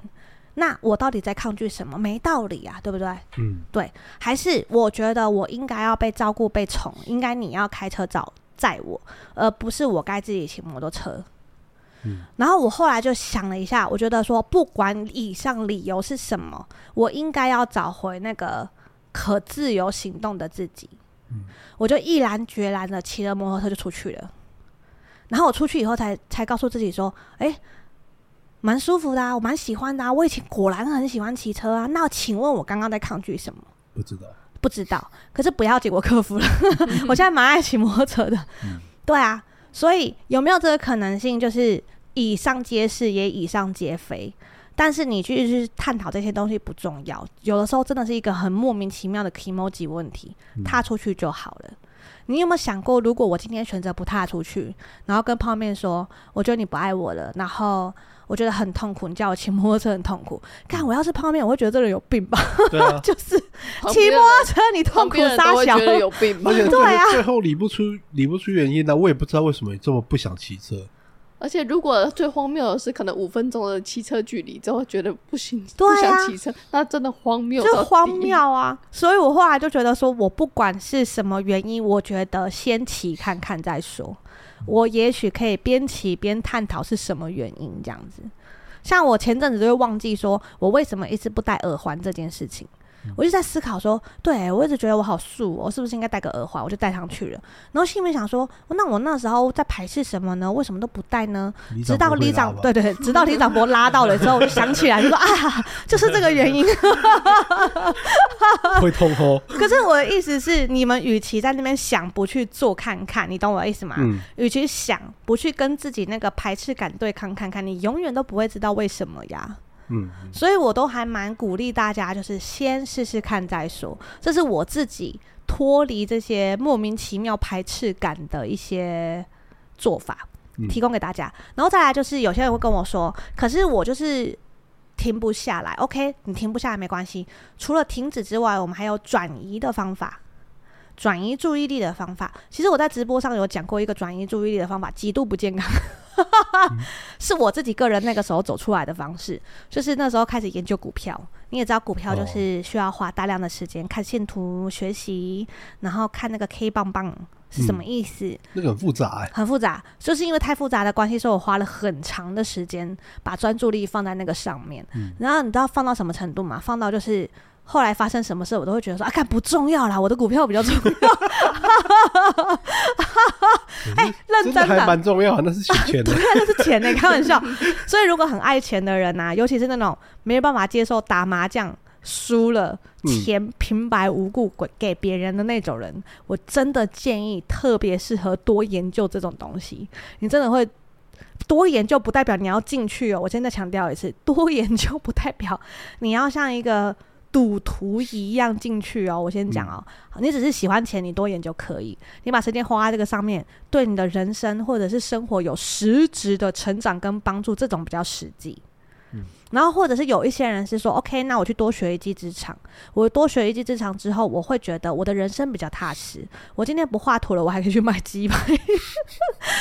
那我到底在抗拒什么？没道理啊，对不对？嗯，对，还是我觉得我应该要被照顾、被宠，应该你要开车找。载我，而不是我该自己骑摩托车。嗯，然后我后来就想了一下，我觉得说，不管以上理由是什么，我应该要找回那个可自由行动的自己。嗯，我就毅然决然的骑了摩托车就出去了。然后我出去以后才，才才告诉自己说，哎，蛮舒服的啊，我蛮喜欢的啊，我以前果然很喜欢骑车啊。那请问我刚刚在抗拒什么？不知道。不知道，可是不要紧，我克服了。我现在蛮爱骑摩托车的，嗯、对啊，所以有没有这个可能性？就是以上皆是，也以上皆非。但是你去去探讨这些东西不重要，有的时候真的是一个很莫名其妙的 kimoji 问题，踏出去就好了。嗯、你有没有想过，如果我今天选择不踏出去，然后跟泡面说，我觉得你不爱我了，然后我觉得很痛苦，你叫我骑摩托车很痛苦。<laughs> 看我要是泡面，我会觉得这个人有病吧？啊，<laughs> 就是骑摩托车你痛苦杀小，觉得有病吧？<laughs> 对啊，最后理不出理不出原因呢，我也不知道为什么你这么不想骑车。而且如果最荒谬的是，可能五分钟的骑车距离之后觉得不行，对啊、不想骑车，那真的荒谬，就荒谬啊！所以我后来就觉得说，我不管是什么原因，我觉得先骑看看再说。我也许可以边骑边探讨是什么原因这样子。像我前阵子就会忘记说我为什么一直不戴耳环这件事情。我就在思考说，对，我一直觉得我好素，我是不是应该戴个耳环？我就戴上去了。然后心里面想说，那我那时候在排斥什么呢？为什么都不戴呢？直到李长，对对，直到李长伯拉到了之后，我就想起来，就说啊，就是这个原因。<laughs> 会痛哦。可是我的意思是，你们与其在那边想，不去做看看，你懂我的意思吗？嗯。与其想，不去跟自己那个排斥感对抗看看，你永远都不会知道为什么呀。嗯，所以我都还蛮鼓励大家，就是先试试看再说。这是我自己脱离这些莫名其妙排斥感的一些做法，提供给大家。然后再来就是，有些人会跟我说，可是我就是停不下来。OK，你停不下来没关系，除了停止之外，我们还有转移的方法。转移注意力的方法，其实我在直播上有讲过一个转移注意力的方法，极度不健康，<laughs> 是我自己个人那个时候走出来的方式，就是那时候开始研究股票。你也知道，股票就是需要花大量的时间看线图学习，然后看那个 K 棒棒是什么意思，嗯、那个很复杂、欸，很复杂，就是因为太复杂的关系，所以我花了很长的时间把专注力放在那个上面。嗯、然后你知道放到什么程度吗？放到就是。后来发生什么事，我都会觉得说啊，看不重要啦，我的股票比较重要。<laughs> 哎、欸，认真的，真的还蛮重要，<laughs> 那是钱的，对，那是钱呢，开玩笑。<laughs> 所以如果很爱钱的人呐、啊，尤其是那种没有办法接受打麻将输了钱平白无故给给别人的那种人，我真的建议特别适合多研究这种东西。你真的会多研究，不代表你要进去哦。我现在强调一次，多研究不代表你要像一个。赌徒一样进去哦，我先讲哦，你只是喜欢钱，你多研究可以，你把时间花在这个上面，对你的人生或者是生活有实质的成长跟帮助，这种比较实际。嗯。然后，或者是有一些人是说，OK，那我去多学一技之长。我多学一技之长之后，我会觉得我的人生比较踏实。我今天不画图了，我还可以去卖鸡排。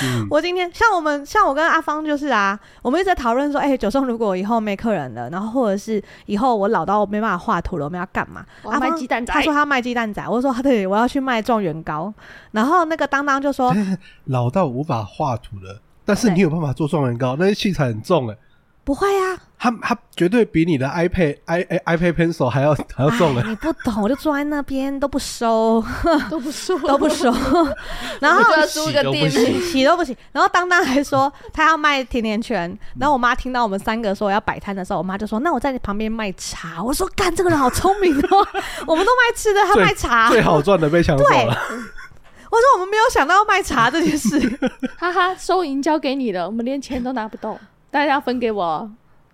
嗯、<laughs> 我今天像我们，像我跟阿芳就是啊，我们一直在讨论说，哎、欸，九松如果以后没客人了，然后或者是以后我老到没办法画图了，我们要干嘛？阿芳卖鸡蛋仔。他说他卖鸡蛋仔，我说对，我要去卖状元糕。然后那个当当就说，<laughs> 老到无法画图了，但是你有办法做状元糕，那些器材很重哎、欸。不会呀、啊，他他绝对比你的 iPad i iPad Pencil 还要还要重了。你不懂，我就坐在那边都不收，都不收，<laughs> 都不收。<laughs> <laughs> 然后就要租个店面，洗都不洗。然后当当还说他要卖甜甜圈。然后我妈听到我们三个说要摆摊的时候，我妈就说：“那我在你旁边卖茶。”我说：“干，这个人好聪明哦，我们都卖吃的，他卖茶，最好赚的被抢走了。”我说：“我们没有想到要卖茶这件事。”哈哈，收银交给你了，我们连钱都拿不动。大家要分给我，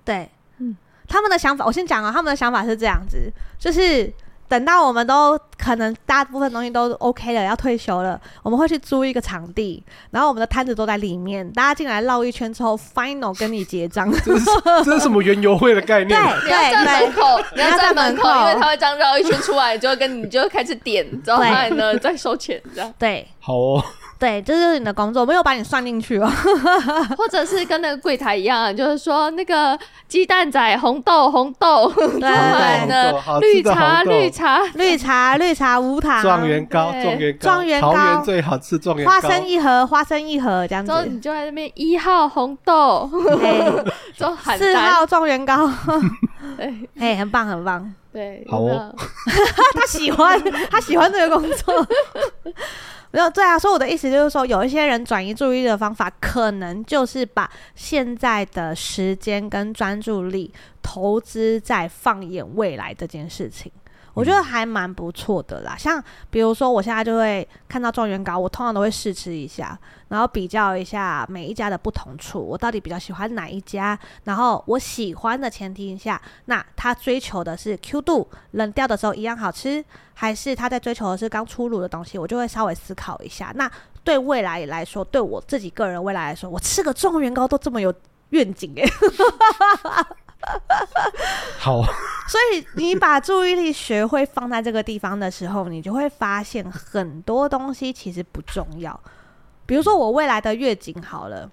对，嗯，他们的想法，我先讲啊，他们的想法是这样子，就是等到我们都可能大部分东西都 OK 了，要退休了，我们会去租一个场地，然后我们的摊子都在里面，大家进来绕一圈之后，final 跟你结账。<laughs> 这是这是什么园游会的概念？对，对，你要在门口，你要在门口，因为他会这样绕一圈出来，就会跟你就会开始点，然后呢再收钱，这样。对，好哦。对，这就是你的工作，没有把你算进去哦。<laughs> 或者是跟那个柜台一样，就是说那个鸡蛋仔红豆红豆，<laughs> 对对 <laughs> 对，绿茶绿茶。绿茶绿茶无糖。状元糕状元糕状元糕，桃园最好吃状元糕，花生一盒花生一盒这样子。之后你就在那边一号红豆，四号状元糕，哎，很棒很棒，对，好哦。他喜欢他喜欢这个工作。没有对啊，所以我的意思就是说，有一些人转移注意力的方法，可能就是把现在的时间跟专注力投资在放眼未来这件事情。我觉得还蛮不错的啦，像比如说我现在就会看到状元糕，我通常都会试吃一下，然后比较一下每一家的不同处，我到底比较喜欢哪一家，然后我喜欢的前提下，那他追求的是 Q 度，冷掉的时候一样好吃，还是他在追求的是刚出炉的东西，我就会稍微思考一下。那对未来来说，对我自己个人未来来说，我吃个状元糕都这么有。愿景哎。<laughs> <laughs> 好，所以你把注意力学会放在这个地方的时候，你就会发现很多东西其实不重要。比如说我未来的月景好了，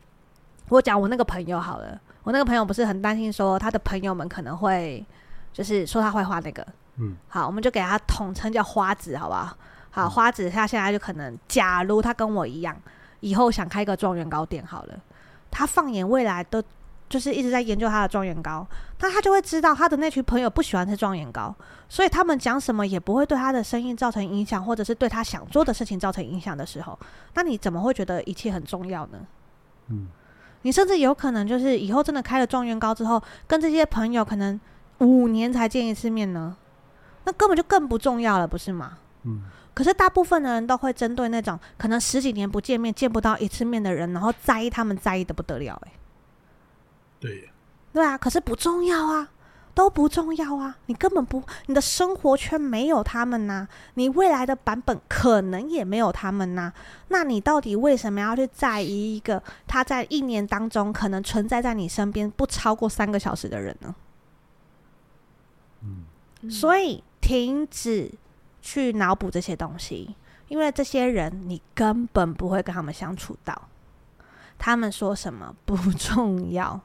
我讲我那个朋友好了，我那个朋友不是很担心说他的朋友们可能会就是说他坏话那个，嗯，好，我们就给他统称叫花子，好不好？好，花子他现在就可能，假如他跟我一样，以后想开个状元糕店好了，他放眼未来都。就是一直在研究他的状元糕，那他就会知道他的那群朋友不喜欢吃状元糕，所以他们讲什么也不会对他的生意造成影响，或者是对他想做的事情造成影响的时候，那你怎么会觉得一切很重要呢？嗯，你甚至有可能就是以后真的开了状元糕之后，跟这些朋友可能五年才见一次面呢，那根本就更不重要了，不是吗？嗯，可是大部分的人都会针对那种可能十几年不见面、见不到一次面的人，然后在意他们在意的不得了，欸，对，对啊，可是不重要啊，都不重要啊，你根本不，你的生活圈没有他们呐，你未来的版本可能也没有他们呐，那你到底为什么要去在意一个他在一年当中可能存在在你身边不超过三个小时的人呢？嗯，所以停止去脑补这些东西，因为这些人你根本不会跟他们相处到，他们说什么不重要。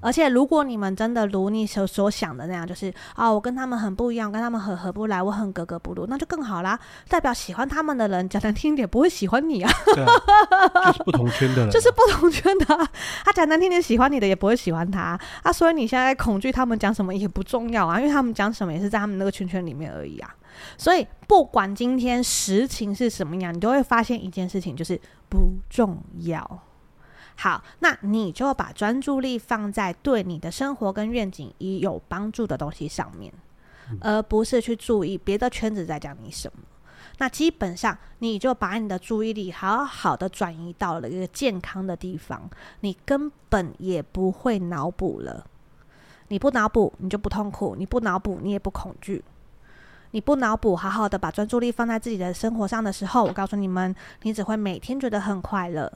而且，如果你们真的如你所所想的那样，就是啊，我跟他们很不一样，跟他们很合不来，我很格格不入，那就更好啦。代表喜欢他们的人，讲难听点，不会喜欢你啊。对啊，就是不同圈的人，就是不同圈的啊。他讲难听点，喜欢你的也不会喜欢他啊。所以你现在恐惧他们讲什么也不重要啊，因为他们讲什么也是在他们那个圈圈里面而已啊。所以不管今天实情是什么样，你都会发现一件事情，就是不重要。好，那你就把专注力放在对你的生活跟愿景已有帮助的东西上面，而不是去注意别的圈子在讲你什么。那基本上，你就把你的注意力好好的转移到了一个健康的地方，你根本也不会脑补了。你不脑补，你就不痛苦；你不脑补，你也不恐惧。你不脑补，好好的把专注力放在自己的生活上的时候，我告诉你们，你只会每天觉得很快乐。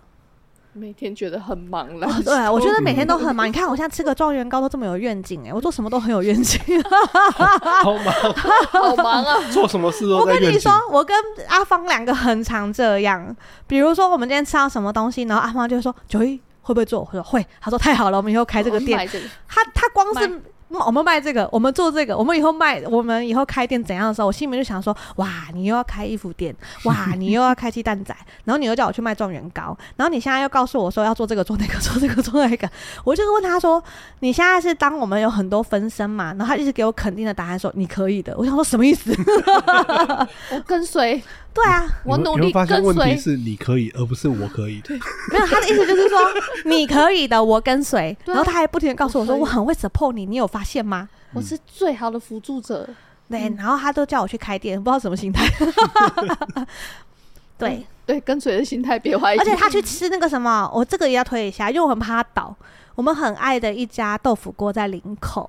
每天觉得很忙了，哦，对，我觉得每天都很忙。你看，我现在吃个状元糕都这么有愿景哎，<laughs> 我做什么都很有愿景，好忙，好忙啊！做什么事都。我跟你说，我跟阿芳两个很常这样。比如说，我们今天吃到什么东西，然后阿芳就说：“九一会不会做？”我说：“会。”他说：“太好了，我们以后开这个店。这个”他他光是。我们卖这个，我们做这个，我们以后卖，我们以后开店怎样的时候，我心里面就想说：哇，你又要开衣服店，哇，你又要开鸡蛋仔，然后你又叫我去卖状元糕，然后你现在又告诉我说要做这个做那个做这个做那个，<laughs> 我就是问他说：你现在是当我们有很多分身嘛？然后他一直给我肯定的答案说你可以的。我想说什么意思？<laughs> 我跟随。对啊，我努力跟随。问题是你可以，而不是我可以。<laughs> 没有，他的意思就是说 <laughs> 你可以的，我跟随。然后他还不停的告诉我说我很会 support 你，你有发现吗？我是最好的辅助者。对，然后他都叫我去开店，不知道什么心态。<laughs> 对对，跟随的心态别怀疑。而且他去吃那个什么，我这个也要推一下，因为我很怕他倒。我们很爱的一家豆腐锅在林口。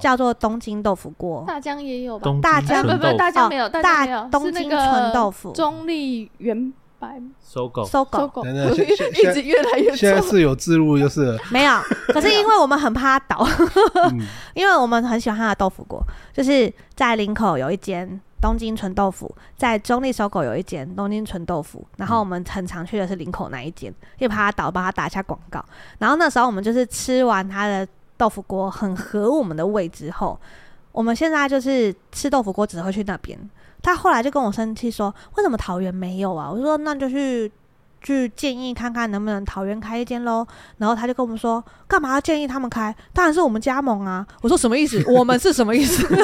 叫做东京豆腐锅，大江也有吧？大江不不，大江没有，大江没有，东京纯豆腐，中立原白搜狗，搜狗，<laughs> 一直越来越现在是有自入，就是。没有。<laughs> 可是因为我们很怕它倒，<laughs> 因为我们很喜欢它的豆腐锅，就是在林口有一间东京纯豆腐，在中立搜狗有一间东京纯豆腐，然后我们很常去的是林口那一间，因为怕它倒，帮他打一下广告。然后那时候我们就是吃完它的。豆腐锅很合我们的胃之后，我们现在就是吃豆腐锅只会去那边。他后来就跟我生气说：“为什么桃园没有啊？”我说：“那就去。”去建议看看能不能桃园开一间喽，然后他就跟我们说，干嘛要建议他们开？当然是我们加盟啊！我说什么意思？<laughs> 我们是什么意思？<laughs>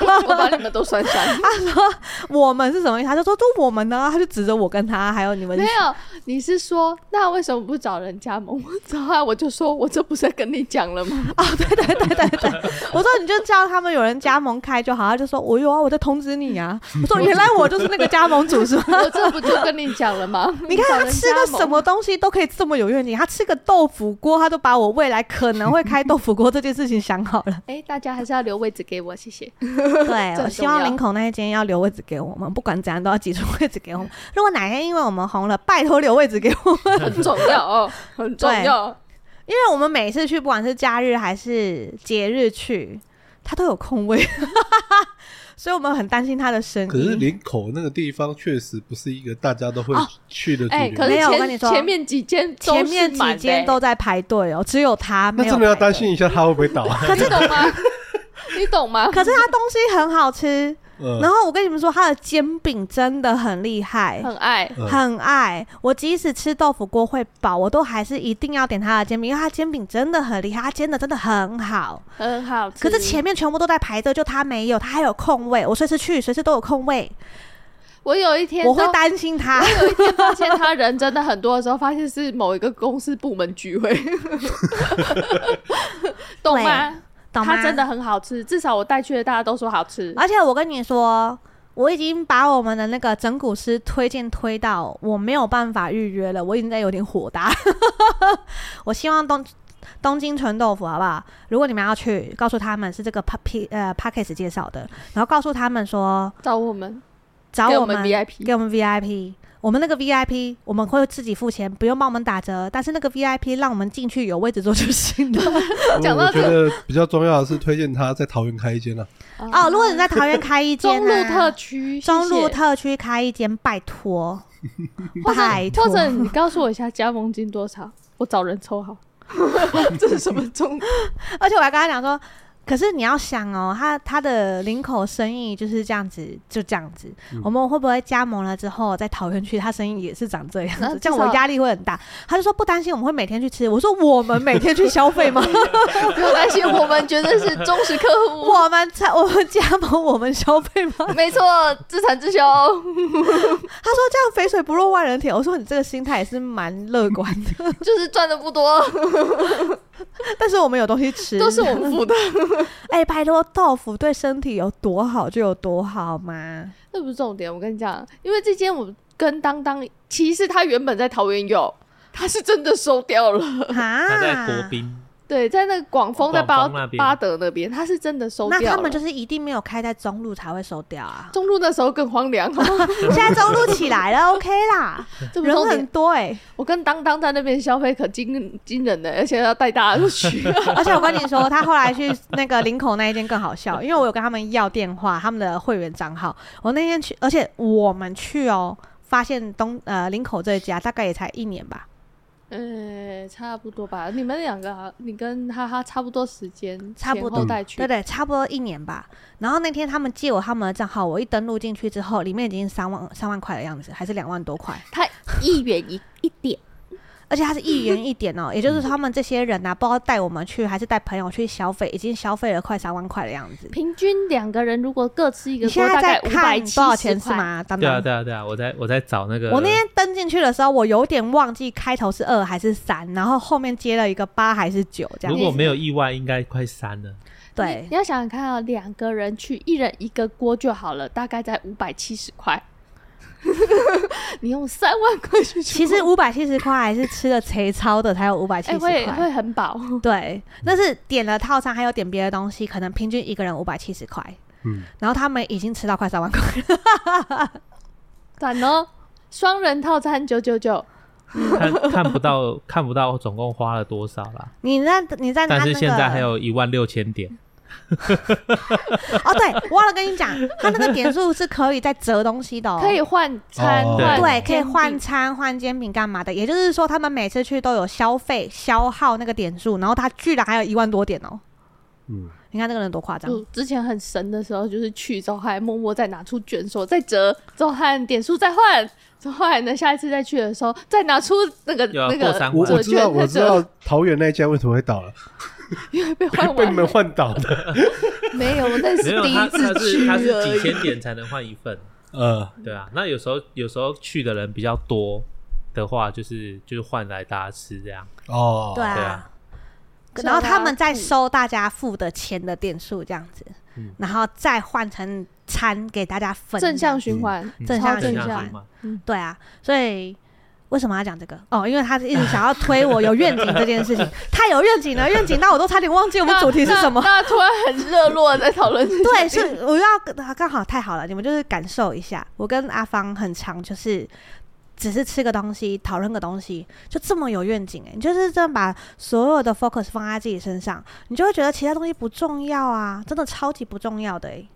我把你们都算上。<laughs> 他说我们是什么意思？他就说都我们呢，他就指着我跟他还有你们。没有，你是说那为什么不找人加盟？然后我就说我这不是跟你讲了吗？哦，对对对对对，我说你就叫他们有人加盟开就好。他就说我有啊，我在通知你啊。我说原来我就是那个加盟主是吗？我这不就跟你讲了吗？<laughs> 你看他吃个什么东西都可以这么有愿景，他吃个豆腐锅，他都把我未来可能会开豆腐锅这件事情想好了。哎、欸，大家还是要留位置给我，谢谢。对，<laughs> 我希望林口那一间要留位置给我们，不管怎样都要挤出位置给我们。如果哪天因为我们红了，拜托留位置给我们，<laughs> 很重要哦，很重要。因为我们每次去，不管是假日还是节日去，他都有空位，所以我们很担心他的生意。可是林口那个地方确实不是一个大家都会去的地方。哎、哦，欸、可是前没有我跟你说前面几间前面几间都在排队哦，只有他没有。那真的要担心一下他会不会倒。可是懂吗？<laughs> <laughs> 你懂吗？可是他东西很好吃。嗯、然后我跟你们说，他的煎饼真的很厉害，很爱，很爱。我即使吃豆腐锅会饱，我都还是一定要点他的煎饼，因为他煎饼真的很厉害，他煎的真的很好，很好吃。可是前面全部都在排队，就他没有，他还有空位。我随时去，随时都有空位。我有一天我会担心他，我有一天发现他人真的很多的时候，发现是某一个公司部门聚会，<laughs> <laughs> 懂吗？它真的很好吃，至少我带去的大家都说好吃。而且我跟你说，我已经把我们的那个整骨师推荐推到我没有办法预约了，我已经在有点火大。<laughs> 我希望东东京纯豆腐好不好？如果你们要去，告诉他们是这个 P 呃 p a c k a g e 介绍的，然后告诉他们说找我们，找我们 VIP，给我们 VIP。我们那个 VIP，我们会自己付钱，不用帮我们打折。但是那个 VIP 让我们进去有位置坐就行了。<laughs> 讲到这，我觉得比较重要的是推荐他在桃园开一间了。哦，如果你在桃园开一间，中路特区，中路特区开一间，拜托，<laughs> 拜托，或者你告诉我一下加盟金多少，我找人抽好。<laughs> 这是什么中？而且我还跟他讲说。可是你要想哦，他他的林口生意就是这样子，就这样子。嗯、我们会不会加盟了之后，在桃园区他生意也是长这样子？这样我压力会很大。他就说不担心，我们会每天去吃。我说我们每天去消费吗？<laughs> 不用担心，我们绝对是忠实客户。<laughs> 我们才我们加盟，我们消费吗？<laughs> 没错，自产自销。他说这样肥水不落万人田。我说你这个心态也是蛮乐观的，就是赚的不多，<laughs> 但是我们有东西吃，都是我们付的。<laughs> 哎、欸，拜托，豆腐对身体有多好就有多好吗？那不是重点。我跟你讲，因为这间我跟当当，其实他原本在桃园有，他是真的收掉了。哈他在国宾。对，在那个广丰在巴巴德那边，他是真的收掉。那他们就是一定没有开在中路才会收掉啊。中路那时候更荒凉，<laughs> <laughs> 现在中路起来了，OK 啦，人很多哎、欸。我跟当当在那边消费可惊惊人的，而且要带大家去。<laughs> 而且我跟你说，他后来去那个林口那一间更好笑，因为我有跟他们要电话，他们的会员账号。我那天去，而且我们去哦，发现东呃林口这一家大概也才一年吧。呃、欸，差不多吧。你们两个，你跟哈哈差不多时间，差不多带去，对对，差不多一年吧。然后那天他们借我他们的账号，我一登录进去之后，里面已经三万三万块的样子，还是两万多块。他一元一一点。而且它是一元一点哦，<laughs> 也就是他们这些人呐、啊，不知道带我们去还是带朋友去消费，已经消费了快三万块的样子。平均两个人如果各吃一个，锅，大概五百多少钱是吗？当当对啊对啊对啊，我在我在找那个。我那天登进去的时候，我有点忘记开头是二还是三，然后后面接了一个八还是九这样。如果没有意外，应该快三了。对，你，你要想想看啊，两个人去，一人一个锅就好了，大概在五百七十块。<laughs> 你用三万块去，其实五百七十块还是吃了贼超的，才有五百七十块，会会很饱。对，但是点了套餐，还有点别的东西，可能平均一个人五百七十块。嗯，然后他们已经吃到快三万块，赞哦！双人套餐九九九，看看不到看不到总共花了多少啦。你在你在、那个，但是现在还有一万六千点。<laughs> 哦，对，忘了跟你讲，他那个点数是可以再折东西的，哦，可以换餐，哦，对，可以换餐换煎饼干嘛的？也就是说，他们每次去都有消费消耗那个点数，然后他居然还有一万多点哦。嗯，你看这个人多夸张，嗯！之前很神的时候，就是去之后还默默再拿出卷说再折，之后还点数再换，之后来呢，下一次再去的时候再拿出那个那个我我知道我知道桃园那家为什么会倒了。<laughs> 因为被换被你们换倒的，<laughs> 没有，那是第一次去他是，他是几千点才能换一份。呃，<laughs> 对啊，那有时候有时候去的人比较多的话，就是就是换来大家吃这样。哦，对啊，然后他们再收大家付的钱的点数这样子，嗯、然后再换成餐给大家分，正向循环，嗯、正向循环。嗯，对啊，所以。为什么要讲这个？哦，因为他是一直想要推我有愿景这件事情，太有愿景了，愿景到我都差点忘记我们主题是什么。大家突然很热络在讨论。对，<laughs> 是我要刚好太好了，你们就是感受一下，我跟阿芳很长就是只是吃个东西，讨论个东西，就这么有愿景诶、欸，你就是这样把所有的 focus 放在自己身上，你就会觉得其他东西不重要啊，真的超级不重要的诶、欸。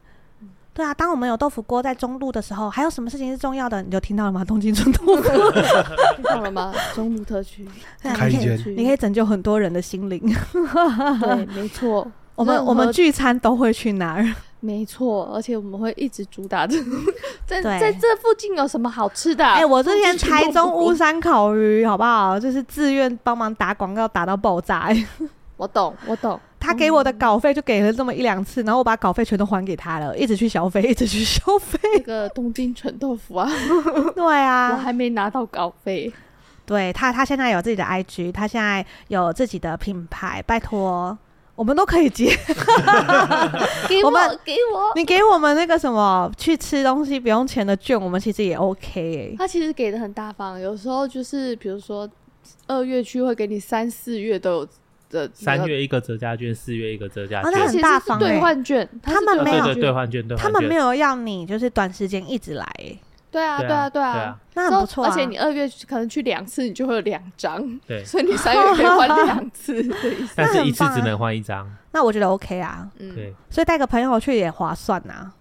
对啊，当我们有豆腐锅在中路的时候，还有什么事情是重要的？你就听到了吗？东京春豆腐，听到了吗？<laughs> 中路特区，开一间，你可以拯救很多人的心灵。对，<laughs> 没错，我们我们聚餐都会去哪儿？没错，而且我们会一直主打这，<laughs> 在在这附近有什么好吃的？啊？哎、欸，我之前台中乌山烤鱼，好不好？就是自愿帮忙打广告，打到爆炸，欸。我懂，我懂。他给我的稿费就给了这么一两次，然后我把稿费全都还给他了，一直去消费，一直去消费。那个东京纯豆腐啊，<laughs> 对啊，我还没拿到稿费。对他，他现在有自己的 IG，他现在有自己的品牌，拜托，我们都可以接。<laughs> 给我们，给我，你给我们那个什么去吃东西不用钱的券，我们其实也 OK 欸。他其实给的很大方，有时候就是比如说二月去会给你三四月都有。三月一个折价券，四月一个折价券，哦，那很大方兑换券，他们没有兑换券，他们没有要你就是短时间一直来。对啊，对啊，对啊，那很不错。而且你二月可能去两次，你就会有两张，对，<laughs> 所以你三月可以换 <laughs> 两次，但是一次只能换一张。那我觉得 OK 啊，嗯，对，所以带个朋友去也划算呐。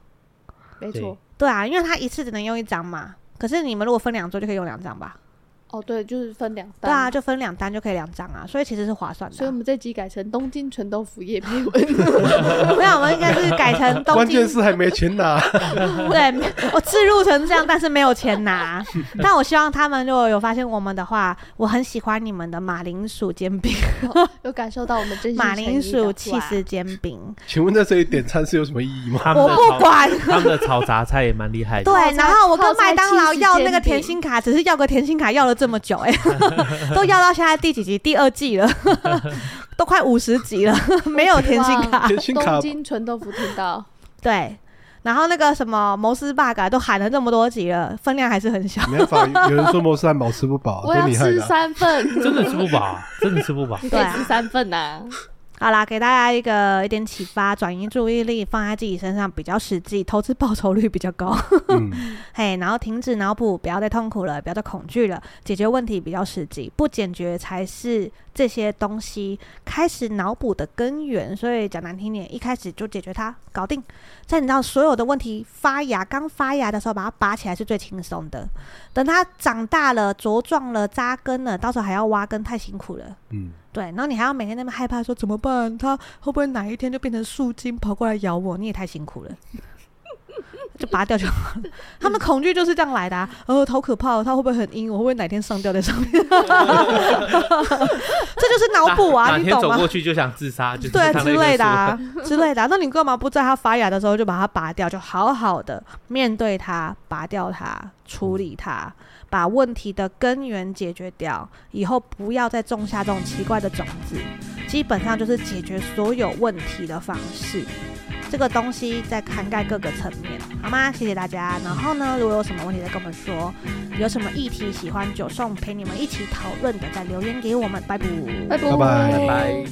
没错，对啊，因为他一次只能用一张嘛，可是你们如果分两桌就可以用两张吧。哦，对，就是分两单。对啊，就分两单就可以两张啊，所以其实是划算的。所以我们这集改成东京纯豆腐叶配文，<laughs> 没有，我们应该是改成东京。关键是还没钱拿。<laughs> 对，我置入成这样，但是没有钱拿。但我希望他们如果有发现我们的话，我很喜欢你们的马铃薯煎饼，有感受到我们真心 <laughs> 马铃薯起司煎饼。请问在这里点餐是有什么意义吗？我不管，他们的炒杂菜也蛮厉害的。对，然后我跟麦当劳要那个甜心卡，只是要个甜心卡，要了这么久，哎，<laughs> 都要到现在第几集？第二季了，<laughs> 都快五十集了，<laughs> 没有甜心卡。甜心卡，东京纯豆腐听到。对，然后那个什么摩斯 bug 都喊了这么多集了，分量还是很小。没办法，有人说摩斯汉堡吃不饱，我要吃三份，真的吃不饱，真的吃不饱。你可以吃三份呐。好啦，给大家一个一点启发，转移注意力，放在自己身上比较实际，投资报酬率比较高。<laughs> 嗯，嘿，然后停止脑补，不要再痛苦了，不要再恐惧了，解决问题比较实际，不解决才是这些东西开始脑补的根源。所以讲难听点，一开始就解决它，搞定。在你知道所有的问题发芽，刚发芽的时候把它拔起来是最轻松的。等它长大了、茁壮了、扎根了，到时候还要挖根，太辛苦了。嗯。对，然后你还要每天那么害怕，说怎么办？它会不会哪一天就变成树精跑过来咬我？你也太辛苦了，就拔掉就好了。他们恐惧就是这样来的啊！哦，好可怕哦！他会不会很阴？我会不会哪天上吊在上面？<laughs> 这就是脑补啊！你懂吗？走过去就想自杀，就对之类的啊，之类的啊。那你干嘛不在它发芽的时候就把它拔掉？就好好的面对它，拔掉它，处理它。把问题的根源解决掉，以后不要再种下这种奇怪的种子。基本上就是解决所有问题的方式。这个东西在涵盖各个层面，好吗？谢谢大家。然后呢，如果有什么问题再跟我们说，有什么议题喜欢九送陪你们一起讨论的，再留言给我们。拜拜，拜拜，拜拜。